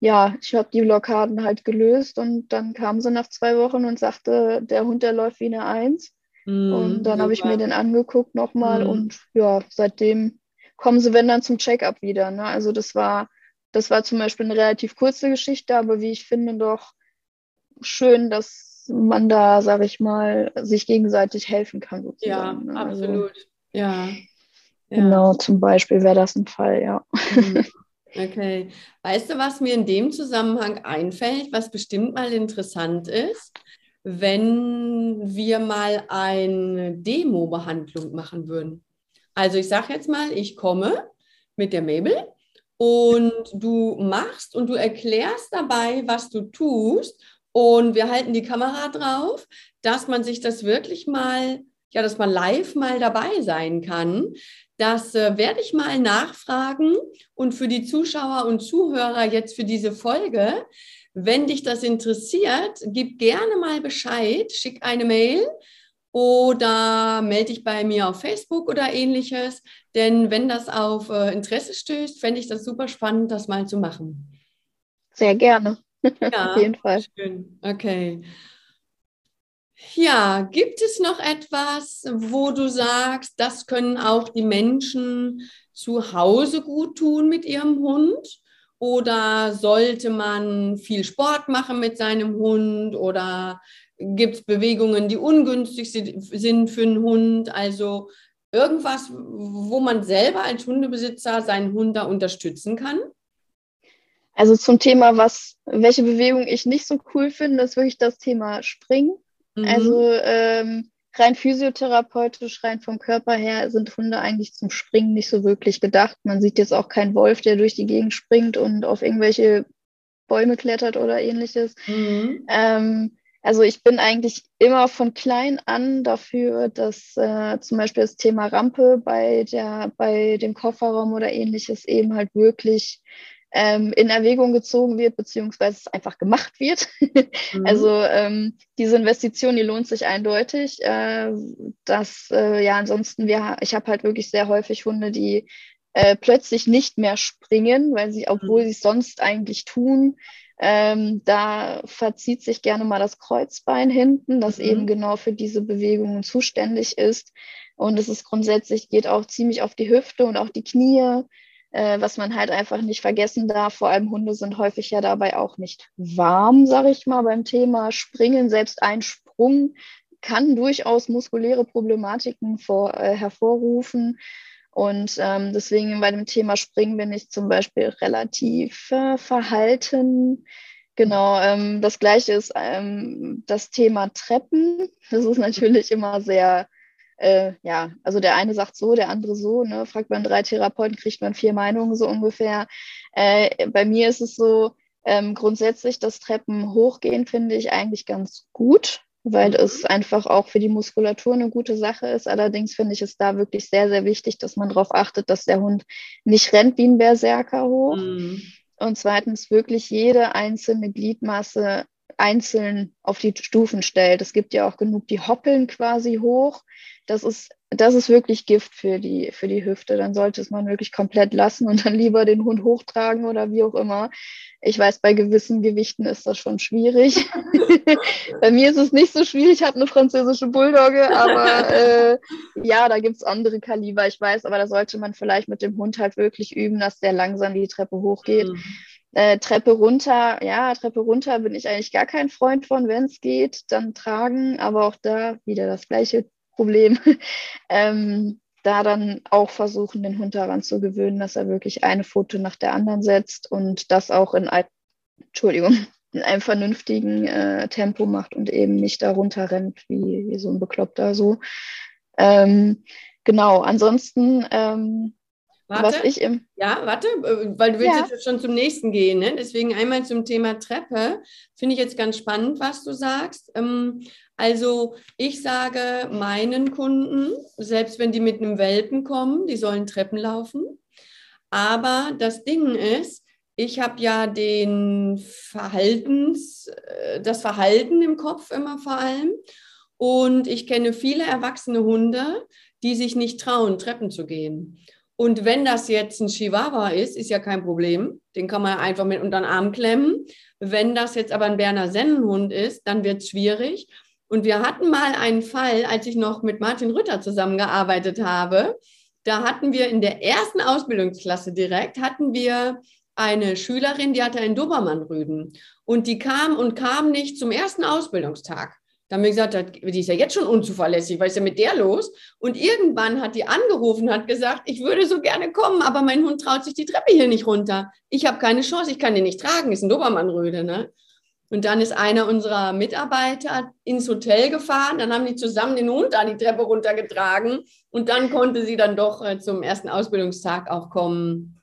Speaker 2: ja, ich habe die Blockaden halt gelöst und dann kam sie nach zwei Wochen und sagte, der Hund, der läuft wie eine Eins. Mhm, und dann habe ich mir den angeguckt nochmal mhm. und ja, seitdem kommen sie, wenn dann zum Check-up wieder. Ne? Also das war, das war zum Beispiel eine relativ kurze Geschichte, aber wie ich finde, doch schön, dass man da, sage ich mal, sich gegenseitig helfen kann.
Speaker 1: Ja, ne? Also absolut. Also, ja.
Speaker 2: Genau, zum Beispiel wäre das ein Fall, ja. Mhm.
Speaker 1: Okay. Weißt du, was mir in dem Zusammenhang einfällt, was bestimmt mal interessant ist? Wenn wir mal eine Demo-Behandlung machen würden. Also ich sage jetzt mal, ich komme mit der Mabel und du machst und du erklärst dabei, was du tust und wir halten die Kamera drauf, dass man sich das wirklich mal ja, dass man live mal dabei sein kann. Das äh, werde ich mal nachfragen und für die Zuschauer und Zuhörer jetzt für diese Folge, wenn dich das interessiert, gib gerne mal Bescheid, schick eine Mail oder melde dich bei mir auf Facebook oder ähnliches. Denn wenn das auf äh, Interesse stößt, fände ich das super spannend, das mal zu machen.
Speaker 2: Sehr gerne. Ja, auf jeden Fall.
Speaker 1: Schön. Okay. Ja, gibt es noch etwas, wo du sagst, das können auch die Menschen zu Hause gut tun mit ihrem Hund? Oder sollte man viel Sport machen mit seinem Hund? Oder gibt es Bewegungen, die ungünstig sind für einen Hund? Also irgendwas, wo man selber als Hundebesitzer seinen Hund da unterstützen kann?
Speaker 2: Also zum Thema, was, welche Bewegung ich nicht so cool finde, ist wirklich das Thema Springen. Mhm. Also ähm, rein physiotherapeutisch, rein vom Körper her sind Hunde eigentlich zum Springen nicht so wirklich gedacht. Man sieht jetzt auch keinen Wolf, der durch die Gegend springt und auf irgendwelche Bäume klettert oder ähnliches. Mhm. Ähm, also ich bin eigentlich immer von klein an dafür, dass äh, zum Beispiel das Thema Rampe bei, der, bei dem Kofferraum oder ähnliches eben halt wirklich ähm, in Erwägung gezogen wird, beziehungsweise es einfach gemacht wird. mhm. Also ähm, diese Investition, die lohnt sich eindeutig. Äh, dass, äh, ja, ansonsten, wir, ich habe halt wirklich sehr häufig Hunde, die äh, plötzlich nicht mehr springen, weil sie, obwohl mhm. sie es sonst eigentlich tun, ähm, da verzieht sich gerne mal das Kreuzbein hinten, das mhm. eben genau für diese Bewegungen zuständig ist. Und es ist grundsätzlich, geht auch ziemlich auf die Hüfte und auch die Knie, äh, was man halt einfach nicht vergessen darf. Vor allem Hunde sind häufig ja dabei auch nicht warm, sage ich mal, beim Thema Springen. Selbst ein Sprung kann durchaus muskuläre Problematiken vor, äh, hervorrufen. Und ähm, deswegen bei dem Thema Springen bin ich zum Beispiel relativ äh, verhalten. Genau, ähm, das gleiche ist ähm, das Thema Treppen. Das ist natürlich immer sehr, äh, ja, also der eine sagt so, der andere so. Ne? Fragt man drei Therapeuten, kriegt man vier Meinungen so ungefähr. Äh, bei mir ist es so, ähm, grundsätzlich das Treppen hochgehen finde ich eigentlich ganz gut weil es einfach auch für die Muskulatur eine gute Sache ist. Allerdings finde ich es da wirklich sehr, sehr wichtig, dass man darauf achtet, dass der Hund nicht rennt wie ein Berserker hoch. Mhm. Und zweitens wirklich jede einzelne Gliedmasse einzeln auf die Stufen stellt. Es gibt ja auch genug, die hoppeln quasi hoch. Das ist, das ist wirklich Gift für die, für die Hüfte. Dann sollte es man wirklich komplett lassen und dann lieber den Hund hochtragen oder wie auch immer. Ich weiß, bei gewissen Gewichten ist das schon schwierig. bei mir ist es nicht so schwierig, ich habe eine französische Bulldogge, aber äh, ja, da gibt es andere Kaliber, ich weiß, aber da sollte man vielleicht mit dem Hund halt wirklich üben, dass der langsam die Treppe hochgeht. Mhm. Äh, Treppe runter, ja, Treppe runter bin ich eigentlich gar kein Freund von, wenn es geht, dann tragen, aber auch da wieder das gleiche Problem. ähm, da dann auch versuchen, den Hund daran zu gewöhnen, dass er wirklich eine Foto nach der anderen setzt und das auch in, Entschuldigung, in einem vernünftigen äh, Tempo macht und eben nicht darunter rennt wie, wie so ein Bekloppter so. Ähm, genau, ansonsten ähm,
Speaker 1: Warte, was ich im ja, warte, äh, weil du willst ja. jetzt schon zum nächsten gehen. Ne? Deswegen einmal zum Thema Treppe. Finde ich jetzt ganz spannend, was du sagst. Ähm, also ich sage meinen Kunden, selbst wenn die mit einem Welpen kommen, die sollen Treppen laufen. Aber das Ding ist, ich habe ja den Verhaltens, äh, das Verhalten im Kopf immer vor allem. Und ich kenne viele erwachsene Hunde, die sich nicht trauen, Treppen zu gehen. Und wenn das jetzt ein Chihuahua ist, ist ja kein Problem. Den kann man einfach mit unter den Arm klemmen. Wenn das jetzt aber ein Berner Sennenhund ist, dann wird es schwierig. Und wir hatten mal einen Fall, als ich noch mit Martin Rütter zusammengearbeitet habe. Da hatten wir in der ersten Ausbildungsklasse direkt, hatten wir eine Schülerin, die hatte einen Dobermann-Rüden. Und die kam und kam nicht zum ersten Ausbildungstag. Da haben wir gesagt, die ist ja jetzt schon unzuverlässig, was ist ja mit der los? Und irgendwann hat die angerufen, hat gesagt, ich würde so gerne kommen, aber mein Hund traut sich die Treppe hier nicht runter. Ich habe keine Chance, ich kann den nicht tragen, ist ein Dobermannröde. Ne? Und dann ist einer unserer Mitarbeiter ins Hotel gefahren, dann haben die zusammen den Hund an die Treppe runtergetragen und dann konnte sie dann doch äh, zum ersten Ausbildungstag auch kommen.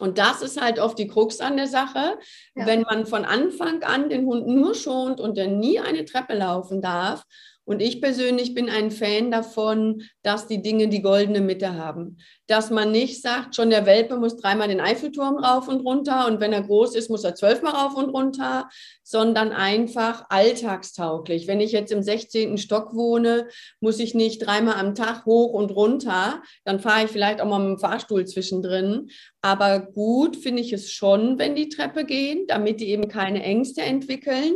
Speaker 1: Und das ist halt oft die Krux an der Sache. Ja. Wenn man von Anfang an den Hund nur schont und der nie eine Treppe laufen darf, und ich persönlich bin ein Fan davon, dass die Dinge die goldene Mitte haben. Dass man nicht sagt, schon der Welpe muss dreimal den Eiffelturm rauf und runter und wenn er groß ist, muss er zwölfmal rauf und runter, sondern einfach alltagstauglich. Wenn ich jetzt im 16. Stock wohne, muss ich nicht dreimal am Tag hoch und runter. Dann fahre ich vielleicht auch mal mit dem Fahrstuhl zwischendrin. Aber gut finde ich es schon, wenn die Treppe gehen, damit die eben keine Ängste entwickeln.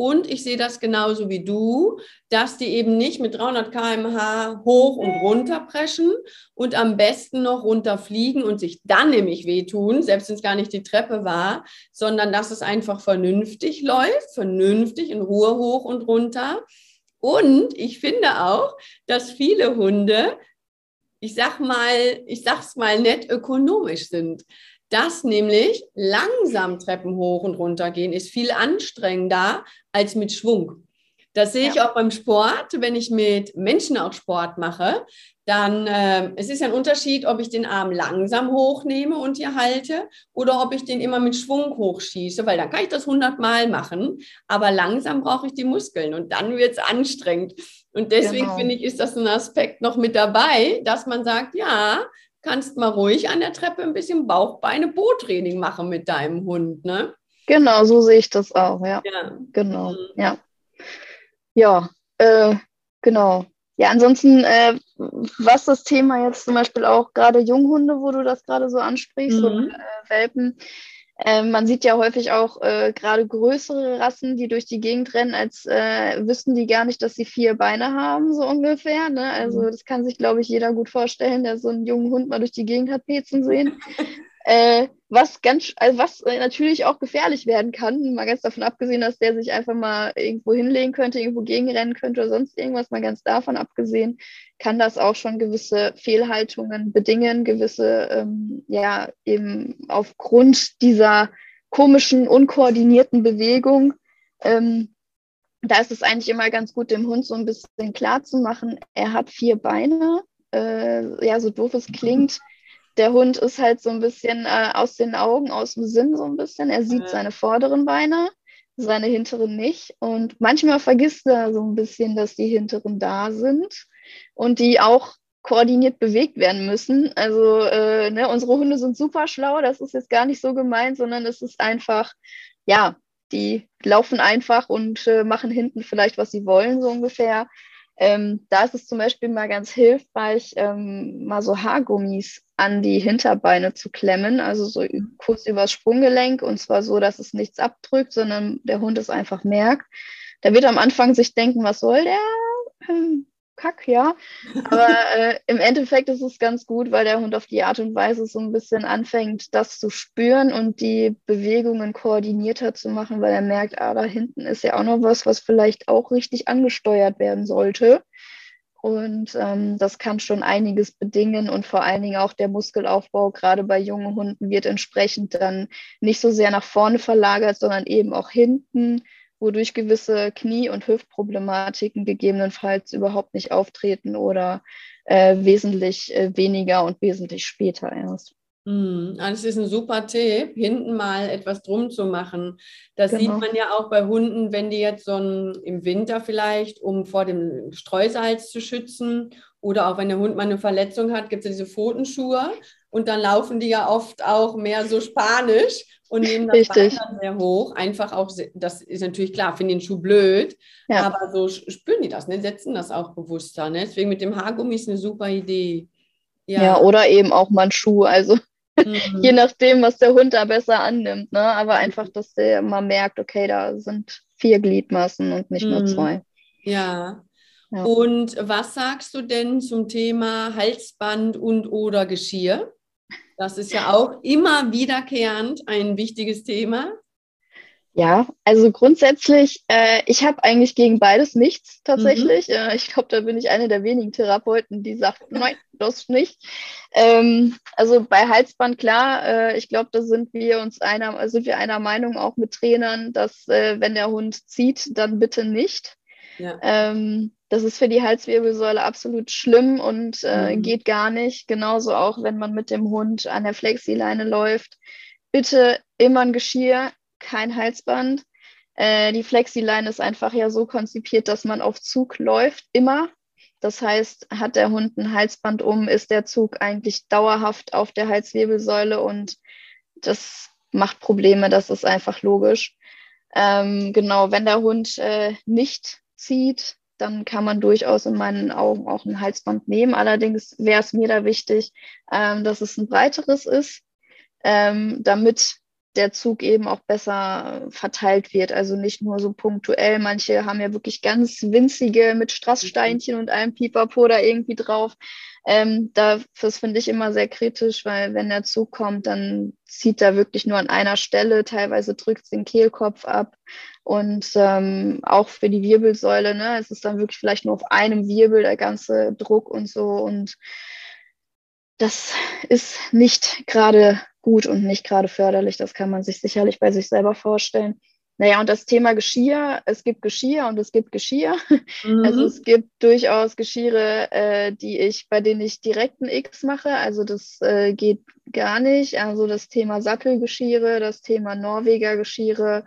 Speaker 1: Und ich sehe das genauso wie du, dass die eben nicht mit 300 km/h hoch und runter preschen und am besten noch runterfliegen und sich dann nämlich wehtun, selbst wenn es gar nicht die Treppe war, sondern dass es einfach vernünftig läuft, vernünftig in Ruhe hoch und runter. Und ich finde auch, dass viele Hunde, ich sag mal, ich sag's mal nett, ökonomisch sind dass nämlich langsam Treppen hoch und runter gehen ist viel anstrengender als mit Schwung. Das sehe ich ja. auch beim Sport, wenn ich mit Menschen auch Sport mache. Dann äh, es ist ein Unterschied, ob ich den Arm langsam hochnehme und hier halte oder ob ich den immer mit Schwung hochschieße, weil dann kann ich das hundertmal machen. Aber langsam brauche ich die Muskeln und dann wird es anstrengend. Und deswegen genau. finde ich, ist das ein Aspekt noch mit dabei, dass man sagt, ja, kannst mal ruhig an der Treppe ein bisschen Bauchbeine Boottraining machen mit deinem Hund, ne?
Speaker 2: Genau, so sehe ich das auch, ja. ja. Genau, mhm. ja. Ja, äh, genau. Ja, ansonsten, äh, was das Thema jetzt zum Beispiel auch gerade Junghunde, wo du das gerade so ansprichst, mhm. oder äh, Welpen, ähm, man sieht ja häufig auch äh, gerade größere Rassen, die durch die Gegend rennen, als äh, wüssten die gar nicht, dass sie vier Beine haben, so ungefähr. Ne? Also mhm. das kann sich, glaube ich, jeder gut vorstellen, der so einen jungen Hund mal durch die Gegend hat pezen sehen. Äh, was ganz, also was äh, natürlich auch gefährlich werden kann, mal ganz davon abgesehen, dass der sich einfach mal irgendwo hinlegen könnte, irgendwo gegenrennen könnte oder sonst irgendwas, mal ganz davon abgesehen, kann das auch schon gewisse Fehlhaltungen bedingen, gewisse, ähm, ja, eben aufgrund dieser komischen, unkoordinierten Bewegung. Ähm, da ist es eigentlich immer ganz gut, dem Hund so ein bisschen klar zu machen, er hat vier Beine. Äh, ja, so doof es klingt, der Hund ist halt so ein bisschen äh, aus den Augen, aus dem Sinn so ein bisschen. Er sieht ja. seine vorderen Beine, seine hinteren nicht. Und manchmal vergisst er so ein bisschen, dass die hinteren da sind und die auch koordiniert bewegt werden müssen. Also äh, ne, unsere Hunde sind super schlau, das ist jetzt gar nicht so gemeint, sondern es ist einfach, ja, die laufen einfach und äh, machen hinten vielleicht, was sie wollen, so ungefähr. Ähm, da ist es zum Beispiel mal ganz hilfreich, ähm, mal so Haargummis an die Hinterbeine zu klemmen, also so kurz übers Sprunggelenk und zwar so, dass es nichts abdrückt, sondern der Hund es einfach merkt. Der wird am Anfang sich denken, was soll der? Kack, ja. Aber äh, im Endeffekt ist es ganz gut, weil der Hund auf die Art und Weise so ein bisschen anfängt, das zu spüren und die Bewegungen koordinierter zu machen, weil er merkt, ah, da hinten ist ja auch noch was, was vielleicht auch richtig angesteuert werden sollte. Und ähm, das kann schon einiges bedingen und vor allen Dingen auch der Muskelaufbau, gerade bei jungen Hunden, wird entsprechend dann nicht so sehr nach vorne verlagert, sondern eben auch hinten wodurch gewisse Knie- und Hüftproblematiken gegebenenfalls überhaupt nicht auftreten oder äh, wesentlich äh, weniger und wesentlich später erst.
Speaker 1: Mm, das ist ein super Tipp, hinten mal etwas drum zu machen. Das genau. sieht man ja auch bei Hunden, wenn die jetzt so ein, im Winter vielleicht, um vor dem Streusalz zu schützen oder auch wenn der Hund mal eine Verletzung hat, gibt es diese Pfotenschuhe und dann laufen die ja oft auch mehr so spanisch und nehmen das. Bein dann sehr hoch. Einfach auch, das ist natürlich klar, finde den Schuh blöd, ja. aber so spüren die das, ne? setzen das auch bewusster. Ne? Deswegen mit dem Haargummi ist eine super Idee.
Speaker 2: Ja, ja oder eben auch mal ein Schuh. Also mhm. je nachdem, was der Hund da besser annimmt. Ne? Aber einfach, dass der mal merkt, okay, da sind vier Gliedmaßen und nicht mhm. nur zwei.
Speaker 1: Ja. ja. Und was sagst du denn zum Thema Halsband und oder Geschirr? Das ist ja auch immer wiederkehrend ein wichtiges Thema.
Speaker 2: Ja, also grundsätzlich, äh, ich habe eigentlich gegen beides nichts tatsächlich. Mhm. Äh, ich glaube, da bin ich eine der wenigen Therapeuten, die sagt, nein, das nicht. Ähm, also bei Halsband klar, äh, ich glaube, da sind wir uns einer, sind wir einer Meinung auch mit Trainern, dass äh, wenn der Hund zieht, dann bitte nicht. Ja. Ähm, das ist für die Halswirbelsäule absolut schlimm und äh, mhm. geht gar nicht. Genauso auch, wenn man mit dem Hund an der Flexileine läuft. Bitte immer ein Geschirr, kein Halsband. Äh, die Flexileine ist einfach ja so konzipiert, dass man auf Zug läuft, immer. Das heißt, hat der Hund ein Halsband um, ist der Zug eigentlich dauerhaft auf der Halswirbelsäule und das macht Probleme, das ist einfach logisch. Ähm, genau, wenn der Hund äh, nicht zieht, dann kann man durchaus in meinen Augen auch ein Halsband nehmen. Allerdings wäre es mir da wichtig, ähm, dass es ein breiteres ist, ähm, damit der Zug eben auch besser verteilt wird. Also nicht nur so punktuell. Manche haben ja wirklich ganz winzige mit Strasssteinchen und einem Pipapo da irgendwie drauf. Ähm, das finde ich immer sehr kritisch, weil wenn der Zug kommt, dann zieht er wirklich nur an einer Stelle. Teilweise drückt es den Kehlkopf ab. Und ähm, auch für die Wirbelsäule, ne, es ist dann wirklich vielleicht nur auf einem Wirbel der ganze Druck und so. Und das ist nicht gerade gut und nicht gerade förderlich. Das kann man sich sicherlich bei sich selber vorstellen. Naja, und das Thema Geschirr, es gibt Geschirr und es gibt Geschirr. Mhm. Also es gibt durchaus Geschirre, äh, die ich, bei denen ich direkt ein X mache. Also das äh, geht gar nicht. Also das Thema Sattelgeschirre, das Thema Norweger Geschirre,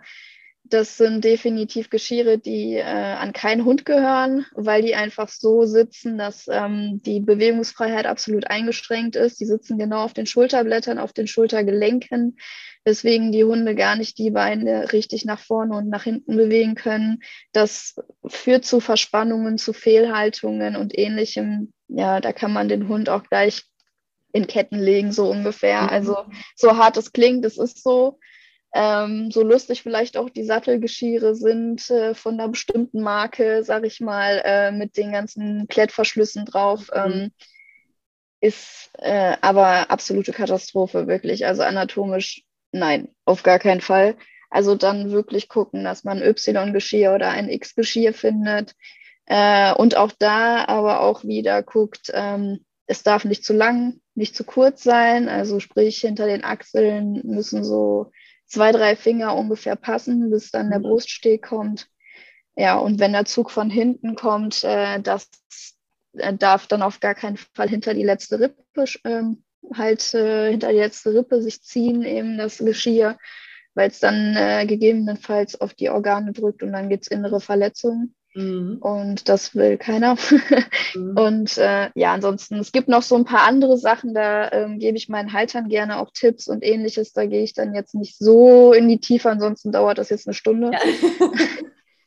Speaker 2: das sind definitiv Geschirre, die äh, an keinen Hund gehören, weil die einfach so sitzen, dass ähm, die Bewegungsfreiheit absolut eingeschränkt ist. Die sitzen genau auf den Schulterblättern, auf den Schultergelenken, weswegen die Hunde gar nicht die Beine richtig nach vorne und nach hinten bewegen können. Das führt zu Verspannungen, zu Fehlhaltungen und ähnlichem. Ja, da kann man den Hund auch gleich in Ketten legen, so ungefähr. Mhm. Also so hart es klingt, es ist so. Ähm, so lustig vielleicht auch die Sattelgeschirre sind äh, von einer bestimmten Marke, sag ich mal, äh, mit den ganzen Klettverschlüssen drauf. Mhm. Ähm, ist äh, aber absolute Katastrophe, wirklich. Also anatomisch, nein, auf gar keinen Fall. Also dann wirklich gucken, dass man Y-Geschirr oder ein X-Geschirr findet. Äh, und auch da aber auch wieder guckt, ähm, es darf nicht zu lang, nicht zu kurz sein. Also sprich, hinter den Achseln müssen so zwei, drei Finger ungefähr passen, bis dann der mhm. Bruststeg kommt. Ja, und wenn der Zug von hinten kommt, äh, das äh, darf dann auf gar keinen Fall hinter die letzte Rippe, äh, halt äh, hinter die letzte Rippe sich ziehen, eben das Geschirr, weil es dann äh, gegebenenfalls auf die Organe drückt und dann gibt es innere Verletzungen. Mhm. Und das will keiner. mhm. Und äh, ja, ansonsten, es gibt noch so ein paar andere Sachen, da ähm, gebe ich meinen Haltern gerne auch Tipps und ähnliches. Da gehe ich dann jetzt nicht so in die Tiefe, ansonsten dauert das jetzt eine Stunde. Ja.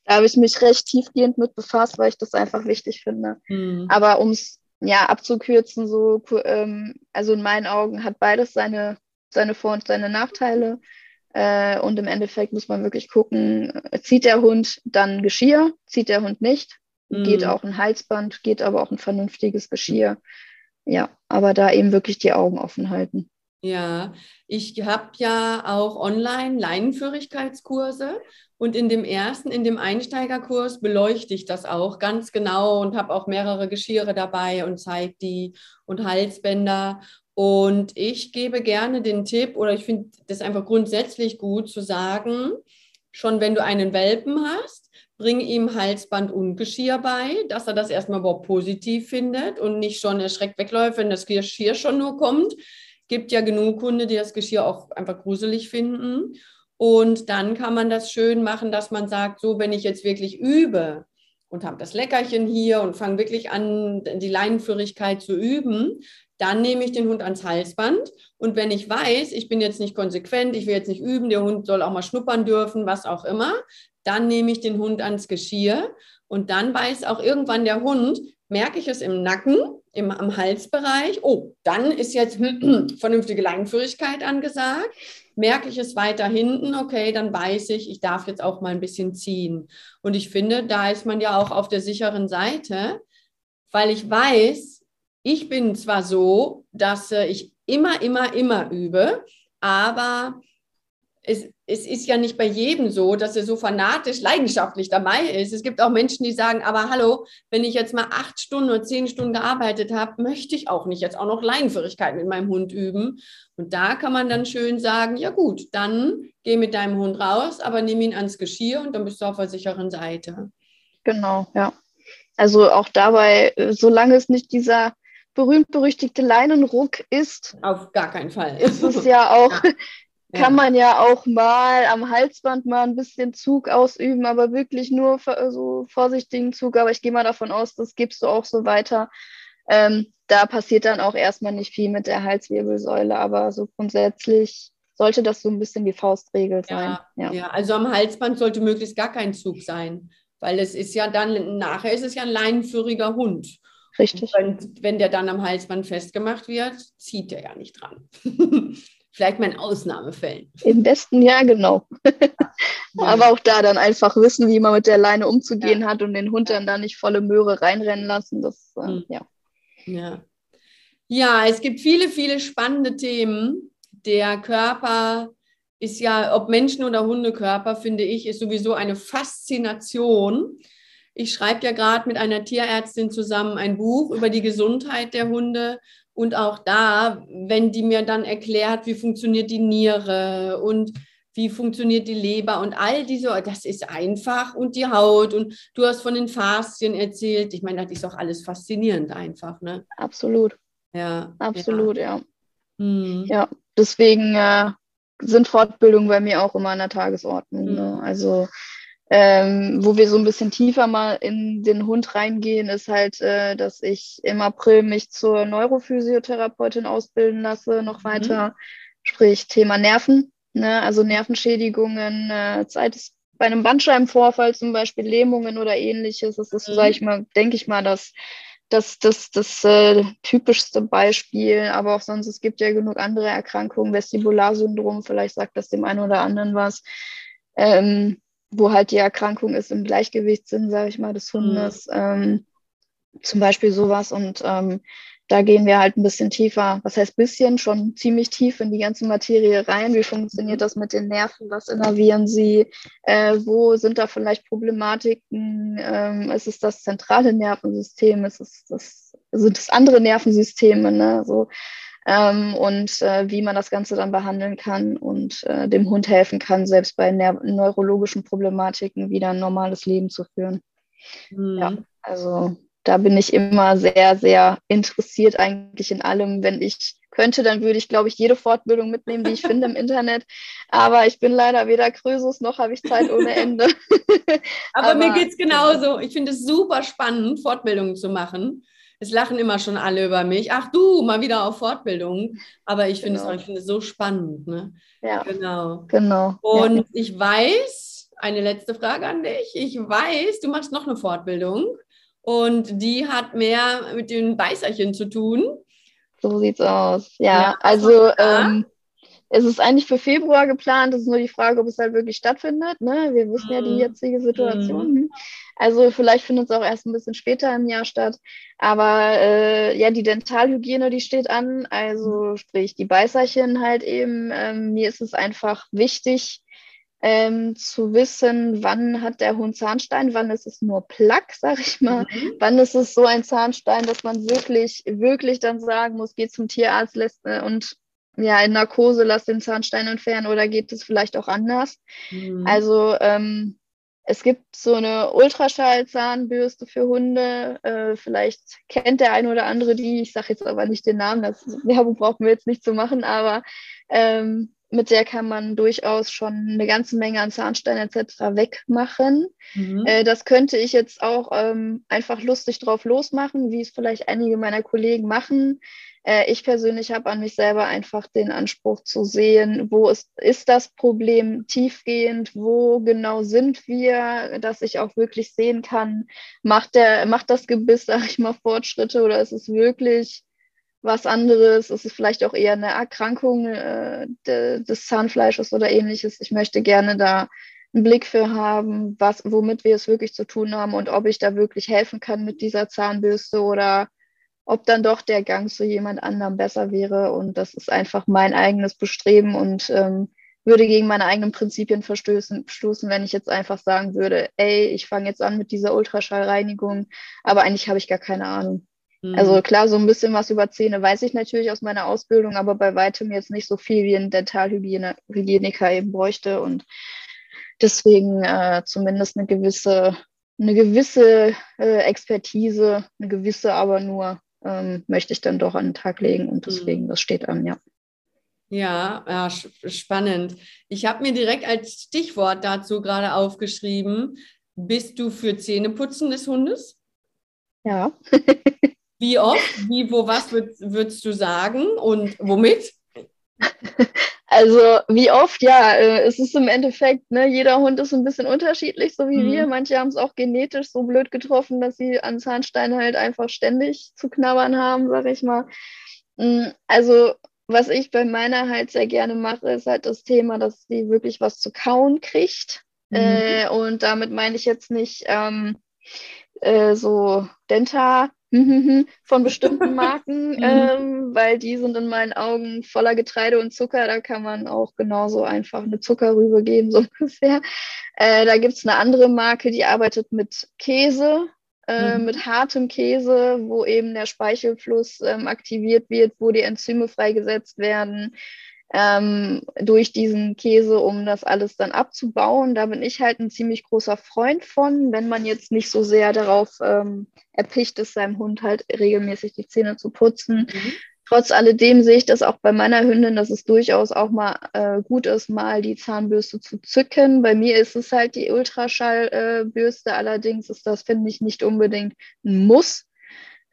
Speaker 2: da habe ich mich recht tiefgehend mit befasst, weil ich das einfach wichtig finde. Mhm. Aber um es ja abzukürzen, so, ähm, also in meinen Augen hat beides seine, seine Vor- und seine Nachteile. Äh, und im Endeffekt muss man wirklich gucken, zieht der Hund dann Geschirr, zieht der Hund nicht, mm. geht auch ein Halsband, geht aber auch ein vernünftiges Geschirr. Ja, aber da eben wirklich die Augen offen halten.
Speaker 1: Ja, ich habe ja auch online Leinenführigkeitskurse und in dem ersten, in dem Einsteigerkurs beleuchte ich das auch ganz genau und habe auch mehrere Geschirre dabei und zeige die und Halsbänder. Und ich gebe gerne den Tipp, oder ich finde das einfach grundsätzlich gut zu sagen, schon wenn du einen Welpen hast, bring ihm Halsband und Geschirr bei, dass er das erstmal überhaupt positiv findet und nicht schon erschreckt wegläuft, wenn das Geschirr schon nur kommt. Gibt ja genug Hunde, die das Geschirr auch einfach gruselig finden. Und dann kann man das schön machen, dass man sagt, so, wenn ich jetzt wirklich übe und habe das Leckerchen hier und fange wirklich an, die Leinenführigkeit zu üben, dann nehme ich den Hund ans Halsband. Und wenn ich weiß, ich bin jetzt nicht konsequent, ich will jetzt nicht üben, der Hund soll auch mal schnuppern dürfen, was auch immer, dann nehme ich den Hund ans Geschirr. Und dann weiß auch irgendwann der Hund, merke ich es im Nacken, im, am Halsbereich, oh, dann ist jetzt vernünftige Leinenführigkeit angesagt. Merke ich es weiter hinten, okay, dann weiß ich, ich darf jetzt auch mal ein bisschen ziehen. Und ich finde, da ist man ja auch auf der sicheren Seite, weil ich weiß, ich bin zwar so, dass äh, ich immer, immer, immer übe, aber es, es ist ja nicht bei jedem so, dass er so fanatisch, leidenschaftlich dabei ist. Es gibt auch Menschen, die sagen, aber hallo, wenn ich jetzt mal acht Stunden oder zehn Stunden gearbeitet habe, möchte ich auch nicht jetzt auch noch Leinenführigkeit mit meinem Hund üben. Und da kann man dann schön sagen, ja gut, dann geh mit deinem Hund raus, aber nimm ihn ans Geschirr und dann bist du auf der sicheren Seite.
Speaker 2: Genau, ja. Also auch dabei, solange es nicht dieser berühmt-berüchtigte Leinenruck ist.
Speaker 1: Auf gar keinen Fall.
Speaker 2: Ist es ja auch, ja. kann man ja auch mal am Halsband mal ein bisschen Zug ausüben, aber wirklich nur so vorsichtigen Zug. Aber ich gehe mal davon aus, das gibst du auch so weiter. Ähm, da passiert dann auch erstmal nicht viel mit der Halswirbelsäule, aber so grundsätzlich sollte das so ein bisschen die Faustregel sein.
Speaker 1: Ja, ja. ja, also am Halsband sollte möglichst gar kein Zug sein, weil es ist ja dann, nachher ist es ja ein leinenführiger Hund.
Speaker 2: Richtig.
Speaker 1: Und wenn der dann am Halsband festgemacht wird, zieht er ja nicht dran. Vielleicht mal in Ausnahmefällen.
Speaker 2: Im besten ja, genau. Aber auch da dann einfach wissen, wie man mit der Leine umzugehen ja. hat und den Hund dann da nicht volle Möhre reinrennen lassen. Das, äh, mhm. ja.
Speaker 1: Ja. Ja, es gibt viele, viele spannende Themen. Der Körper ist ja, ob Menschen- oder Hundekörper, finde ich, ist sowieso eine Faszination. Ich schreibe ja gerade mit einer Tierärztin zusammen ein Buch über die Gesundheit der Hunde Und auch da, wenn die mir dann erklärt, wie funktioniert die Niere und wie funktioniert die Leber und all diese, das ist einfach und die Haut und du hast von den Faszien erzählt. Ich meine, das ist auch alles faszinierend einfach, ne?
Speaker 2: Absolut.
Speaker 1: Ja.
Speaker 2: Absolut, ja. Ja, hm. ja deswegen äh, sind Fortbildungen bei mir auch immer an der Tagesordnung. Mhm. Ne? Also ähm, wo wir so ein bisschen tiefer mal in den Hund reingehen, ist halt, äh, dass ich im April mich zur Neurophysiotherapeutin ausbilden lasse, noch mhm. weiter, sprich Thema Nerven, ne? also Nervenschädigungen, äh, Zeit ist bei einem Bandscheibenvorfall zum Beispiel Lähmungen oder ähnliches. Das ist, mhm. sage ich mal, denke ich mal, das das, das, das äh, typischste Beispiel, aber auch sonst, es gibt ja genug andere Erkrankungen, Vestibularsyndrom, vielleicht sagt das dem einen oder anderen was, ähm, wo halt die Erkrankung ist im Gleichgewichtssinn, sage ich mal, des Hundes, mhm. ähm, zum Beispiel sowas und ähm, da gehen wir halt ein bisschen tiefer, was heißt bisschen, schon ziemlich tief in die ganze Materie rein. Wie funktioniert das mit den Nerven? Was innervieren sie? Äh, wo sind da vielleicht Problematiken? Ähm, ist es das zentrale Nervensystem? Ist es das, sind es andere Nervensysteme? Ne? So, ähm, und äh, wie man das Ganze dann behandeln kann und äh, dem Hund helfen kann, selbst bei neurologischen Problematiken wieder ein normales Leben zu führen. Mhm. Ja, also da bin ich immer sehr, sehr interessiert eigentlich in allem. Wenn ich könnte, dann würde ich, glaube ich, jede Fortbildung mitnehmen, die ich finde im Internet. Aber ich bin leider weder Krösus noch habe ich Zeit ohne Ende.
Speaker 1: Aber, Aber mir geht es genauso. Ich finde es super spannend, Fortbildungen zu machen. Es lachen immer schon alle über mich. Ach du, mal wieder auf Fortbildung. Aber ich finde genau. es, find es so spannend. Ne?
Speaker 2: Ja.
Speaker 1: Genau.
Speaker 2: genau.
Speaker 1: Und ja. ich weiß, eine letzte Frage an dich. Ich weiß, du machst noch eine Fortbildung. Und die hat mehr mit den Beißerchen zu tun.
Speaker 2: So sieht's aus. Ja, ja also ähm, es ist eigentlich für Februar geplant. Es ist nur die Frage, ob es halt wirklich stattfindet. Ne? Wir wissen ja die mhm. jetzige Situation. Mhm. Also vielleicht findet es auch erst ein bisschen später im Jahr statt. Aber äh, ja, die Dentalhygiene, die steht an. Also mhm. sprich die Beißerchen halt eben. Ähm, mir ist es einfach wichtig, ähm, zu wissen, wann hat der Hund Zahnstein, wann ist es nur Plack, sag ich mal, mhm. wann ist es so ein Zahnstein, dass man wirklich, wirklich dann sagen muss, geht zum Tierarzt lässt, äh, und ja, in Narkose lass den Zahnstein entfernen oder geht es vielleicht auch anders. Mhm. Also ähm, es gibt so eine Ultraschallzahnbürste für Hunde. Äh, vielleicht kennt der eine oder andere die. Ich sage jetzt aber nicht den Namen. Das Werbung brauchen wir jetzt nicht zu machen. Aber ähm, mit der kann man durchaus schon eine ganze Menge an Zahnsteinen etc. wegmachen. Mhm. Äh, das könnte ich jetzt auch ähm, einfach lustig drauf losmachen, wie es vielleicht einige meiner Kollegen machen. Äh, ich persönlich habe an mich selber einfach den Anspruch zu sehen, wo ist, ist das Problem tiefgehend, wo genau sind wir, dass ich auch wirklich sehen kann, macht, der, macht das Gebiss, sage ich mal, Fortschritte oder ist es wirklich was anderes. Es ist vielleicht auch eher eine Erkrankung äh, de, des Zahnfleisches oder ähnliches. Ich möchte gerne da einen Blick für haben, was, womit wir es wirklich zu tun haben und ob ich da wirklich helfen kann mit dieser Zahnbürste oder ob dann doch der Gang zu jemand anderem besser wäre. Und das ist einfach mein eigenes Bestreben und ähm, würde gegen meine eigenen Prinzipien verstoßen, stoßen, wenn ich jetzt einfach sagen würde, ey, ich fange jetzt an mit dieser Ultraschallreinigung, aber eigentlich habe ich gar keine Ahnung. Also mhm. klar, so ein bisschen was über Zähne weiß ich natürlich aus meiner Ausbildung, aber bei weitem jetzt nicht so viel wie ein Dentalhygieniker eben bräuchte und deswegen äh, zumindest eine gewisse, eine gewisse äh, Expertise, eine gewisse aber nur ähm, möchte ich dann doch an den Tag legen und deswegen, mhm. das steht an, ja.
Speaker 1: Ja, ja spannend. Ich habe mir direkt als Stichwort dazu gerade aufgeschrieben, bist du für Zähneputzen des Hundes?
Speaker 2: Ja.
Speaker 1: Wie oft, wie, wo, was würd, würdest du sagen und womit?
Speaker 2: Also wie oft, ja, äh, es ist im Endeffekt, ne, jeder Hund ist ein bisschen unterschiedlich, so wie mhm. wir. Manche haben es auch genetisch so blöd getroffen, dass sie an Zahnstein halt einfach ständig zu knabbern haben, sag ich mal. Mm, also was ich bei meiner halt sehr gerne mache, ist halt das Thema, dass sie wirklich was zu kauen kriegt. Mhm. Äh, und damit meine ich jetzt nicht ähm, äh, so Denta von bestimmten Marken, mhm. ähm, weil die sind in meinen Augen voller Getreide und Zucker. Da kann man auch genauso einfach eine Zuckerrübe geben, so ungefähr. Äh, da gibt es eine andere Marke, die arbeitet mit Käse. äh, mhm. mit hartem Käse, wo eben der Speichelfluss ähm, aktiviert wird, wo die Enzyme freigesetzt werden ähm, durch diesen Käse, um das alles dann abzubauen. Da bin ich halt ein ziemlich großer Freund von, wenn man jetzt nicht so sehr darauf ähm, erpicht ist, seinem Hund halt regelmäßig die Zähne zu putzen. Mhm. Trotz alledem sehe ich das auch bei meiner Hündin, dass es durchaus auch mal äh, gut ist, mal die Zahnbürste zu zücken. Bei mir ist es halt die Ultraschallbürste, äh, allerdings ist das, finde ich, nicht unbedingt ein Muss.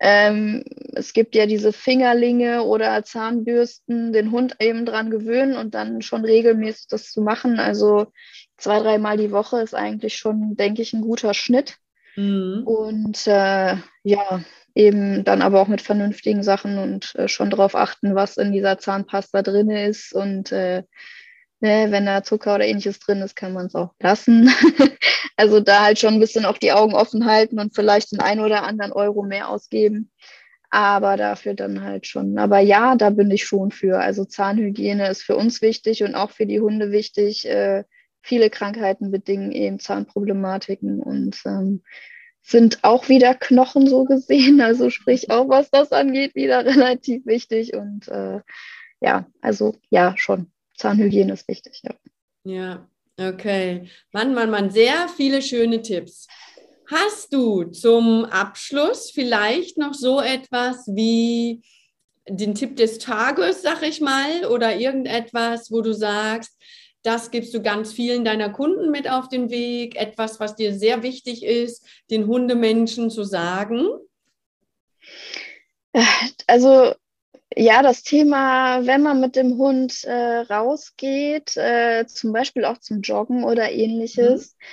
Speaker 2: Ähm, es gibt ja diese Fingerlinge oder Zahnbürsten, den Hund eben dran gewöhnen und dann schon regelmäßig das zu machen. Also zwei, dreimal die Woche ist eigentlich schon, denke ich, ein guter Schnitt. Mhm. Und äh, ja, eben dann aber auch mit vernünftigen Sachen und äh, schon darauf achten, was in dieser Zahnpasta drin ist. Und äh, ne, wenn da Zucker oder ähnliches drin ist, kann man es auch lassen. also da halt schon ein bisschen auch die Augen offen halten und vielleicht den einen oder anderen Euro mehr ausgeben. Aber dafür dann halt schon. Aber ja, da bin ich schon für. Also Zahnhygiene ist für uns wichtig und auch für die Hunde wichtig. Äh, viele Krankheiten bedingen eben Zahnproblematiken und ähm, sind auch wieder Knochen so gesehen. Also sprich auch, was das angeht, wieder relativ wichtig. Und äh, ja, also ja, schon. Zahnhygiene ist wichtig, ja.
Speaker 1: Ja, okay. Mann, Mann, Mann, sehr viele schöne Tipps. Hast du zum Abschluss vielleicht noch so etwas wie den Tipp des Tages, sag ich mal, oder irgendetwas, wo du sagst, das gibst du ganz vielen deiner Kunden mit auf den Weg. Etwas, was dir sehr wichtig ist, den Hundemenschen zu sagen.
Speaker 2: Also ja, das Thema, wenn man mit dem Hund äh, rausgeht, äh, zum Beispiel auch zum Joggen oder ähnliches, mhm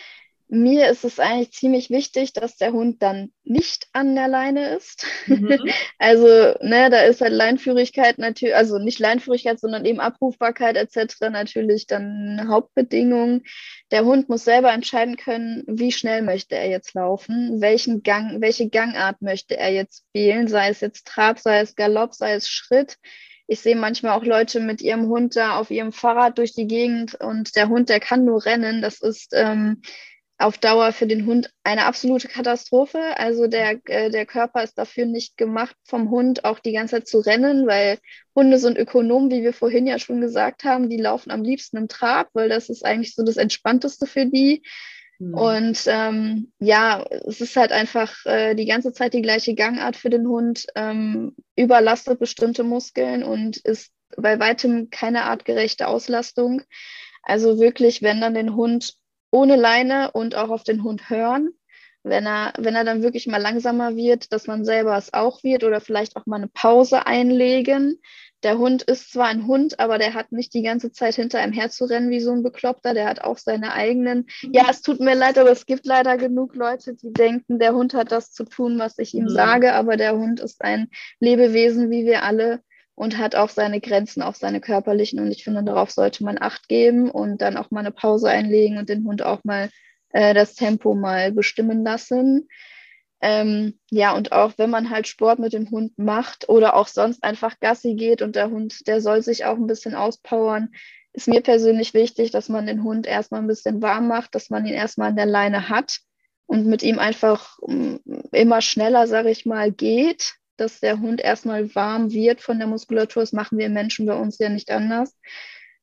Speaker 2: mir ist es eigentlich ziemlich wichtig, dass der Hund dann nicht an der Leine ist. Mhm. also, ne, da ist halt Leinführigkeit natürlich, also nicht Leinführigkeit, sondern eben Abrufbarkeit etc. natürlich dann eine Hauptbedingung. Der Hund muss selber entscheiden können, wie schnell möchte er jetzt laufen, welchen Gang, welche Gangart möchte er jetzt wählen, sei es jetzt Trab, sei es Galopp, sei es Schritt. Ich sehe manchmal auch Leute mit ihrem Hund da auf ihrem Fahrrad durch die Gegend und der Hund, der kann nur rennen. Das ist ähm, auf Dauer für den Hund eine absolute Katastrophe. Also der, äh, der Körper ist dafür nicht gemacht, vom Hund auch die ganze Zeit zu rennen, weil Hunde sind Ökonomen, wie wir vorhin ja schon gesagt haben. Die laufen am liebsten im Trab, weil das ist eigentlich so das Entspannteste für die. Mhm. Und ähm, ja, es ist halt einfach äh, die ganze Zeit die gleiche Gangart für den Hund, ähm, überlastet bestimmte Muskeln und ist bei weitem keine artgerechte Auslastung. Also wirklich, wenn dann den Hund ohne Leine und auch auf den Hund hören. Wenn er, wenn er dann wirklich mal langsamer wird, dass man selber es auch wird oder vielleicht auch mal eine Pause einlegen. Der Hund ist zwar ein Hund, aber der hat nicht die ganze Zeit hinter einem herzurennen wie so ein Bekloppter. Der hat auch seine eigenen. Ja, es tut mir leid, aber es gibt leider genug Leute, die denken, der Hund hat das zu tun, was ich ihm mhm. sage, aber der Hund ist ein Lebewesen wie wir alle und hat auch seine Grenzen, auch seine körperlichen. Und ich finde, darauf sollte man Acht geben und dann auch mal eine Pause einlegen und den Hund auch mal äh, das Tempo mal bestimmen lassen. Ähm, ja, und auch wenn man halt Sport mit dem Hund macht oder auch sonst einfach Gassi geht und der Hund, der soll sich auch ein bisschen auspowern, ist mir persönlich wichtig, dass man den Hund erstmal ein bisschen warm macht, dass man ihn erstmal an der Leine hat und mit ihm einfach mm, immer schneller, sage ich mal, geht dass der Hund erstmal warm wird von der Muskulatur. Das machen wir Menschen bei uns ja nicht anders.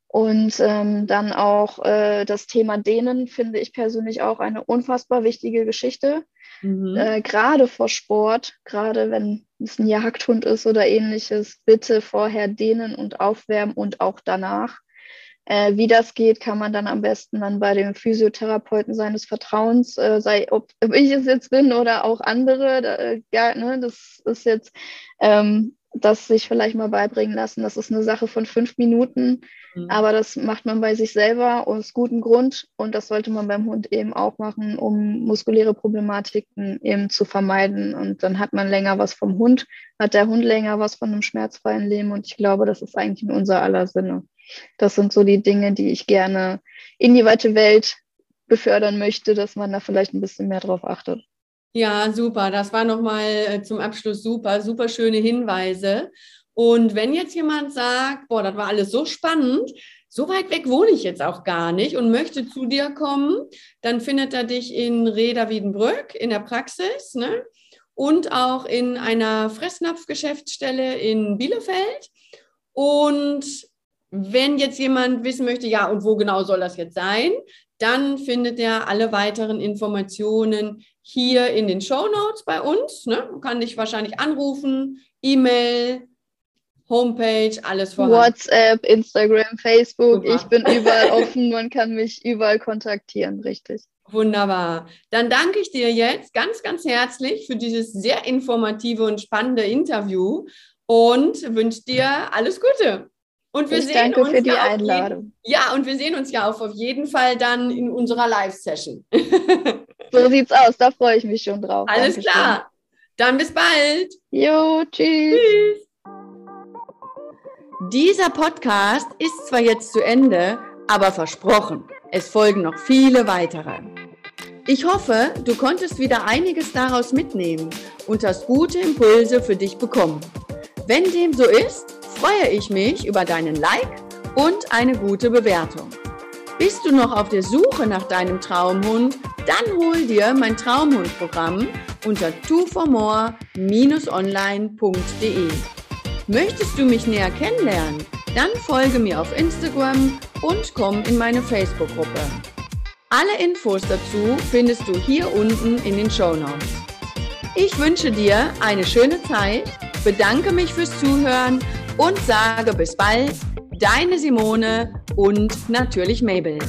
Speaker 2: Und ähm, dann auch äh, das Thema Dehnen finde ich persönlich auch eine unfassbar wichtige Geschichte. Mhm. Äh, gerade vor Sport, gerade wenn es ein Jagdhund ist oder ähnliches, bitte vorher dehnen und aufwärmen und auch danach. Äh, wie das geht, kann man dann am besten dann bei dem Physiotherapeuten seines Vertrauens, äh, sei ob, ob, ich es jetzt bin oder auch andere, da, äh, ja, ne, das ist jetzt ähm, das sich vielleicht mal beibringen lassen. Das ist eine Sache von fünf Minuten, mhm. aber das macht man bei sich selber aus gutem Grund und das sollte man beim Hund eben auch machen, um muskuläre Problematiken eben zu vermeiden. Und dann hat man länger was vom Hund, hat der Hund länger was von einem schmerzfreien Leben und ich glaube, das ist eigentlich in unser aller Sinne. Das sind so die Dinge, die ich gerne in die weite Welt befördern möchte, dass man da vielleicht ein bisschen mehr drauf achtet.
Speaker 1: Ja, super. Das war nochmal äh, zum Abschluss super, super schöne Hinweise. Und wenn jetzt jemand sagt, boah, das war alles so spannend, so weit weg wohne ich jetzt auch gar nicht und möchte zu dir kommen, dann findet er dich in Reda Wiedenbrück in der Praxis ne? und auch in einer Fressnapfgeschäftsstelle in Bielefeld. Und wenn jetzt jemand wissen möchte, ja, und wo genau soll das jetzt sein, dann findet er alle weiteren Informationen hier in den Show Notes bei uns. Ne? Man kann dich wahrscheinlich anrufen, E-Mail, Homepage, alles
Speaker 2: vorhanden. WhatsApp, Instagram, Facebook. Super. Ich bin überall offen. Man kann mich überall kontaktieren, richtig.
Speaker 1: Wunderbar. Dann danke ich dir jetzt ganz, ganz herzlich für dieses sehr informative und spannende Interview und wünsche dir alles Gute.
Speaker 2: Und wir ich sehen danke uns für die ja Einladung.
Speaker 1: Jeden, ja, und wir sehen uns ja auch auf jeden Fall dann in unserer Live-Session.
Speaker 2: so sieht's aus, da freue ich mich schon drauf.
Speaker 1: Alles Dankeschön. klar. Dann bis bald.
Speaker 2: Jo, tschüss. Tschüss.
Speaker 1: Dieser Podcast ist zwar jetzt zu Ende, aber versprochen, es folgen noch viele weitere. Ich hoffe, du konntest wieder einiges daraus mitnehmen und hast gute Impulse für dich bekommen. Wenn dem so ist, freue ich mich über deinen Like und eine gute Bewertung. Bist du noch auf der Suche nach deinem Traumhund? Dann hol dir mein Traumhundprogramm unter twoformore-online.de. Möchtest du mich näher kennenlernen? Dann folge mir auf Instagram und komm in meine Facebook-Gruppe. Alle Infos dazu findest du hier unten in den Show Notes. Ich wünsche dir eine schöne Zeit, bedanke mich fürs Zuhören und sage bis bald, deine Simone und natürlich Mabel.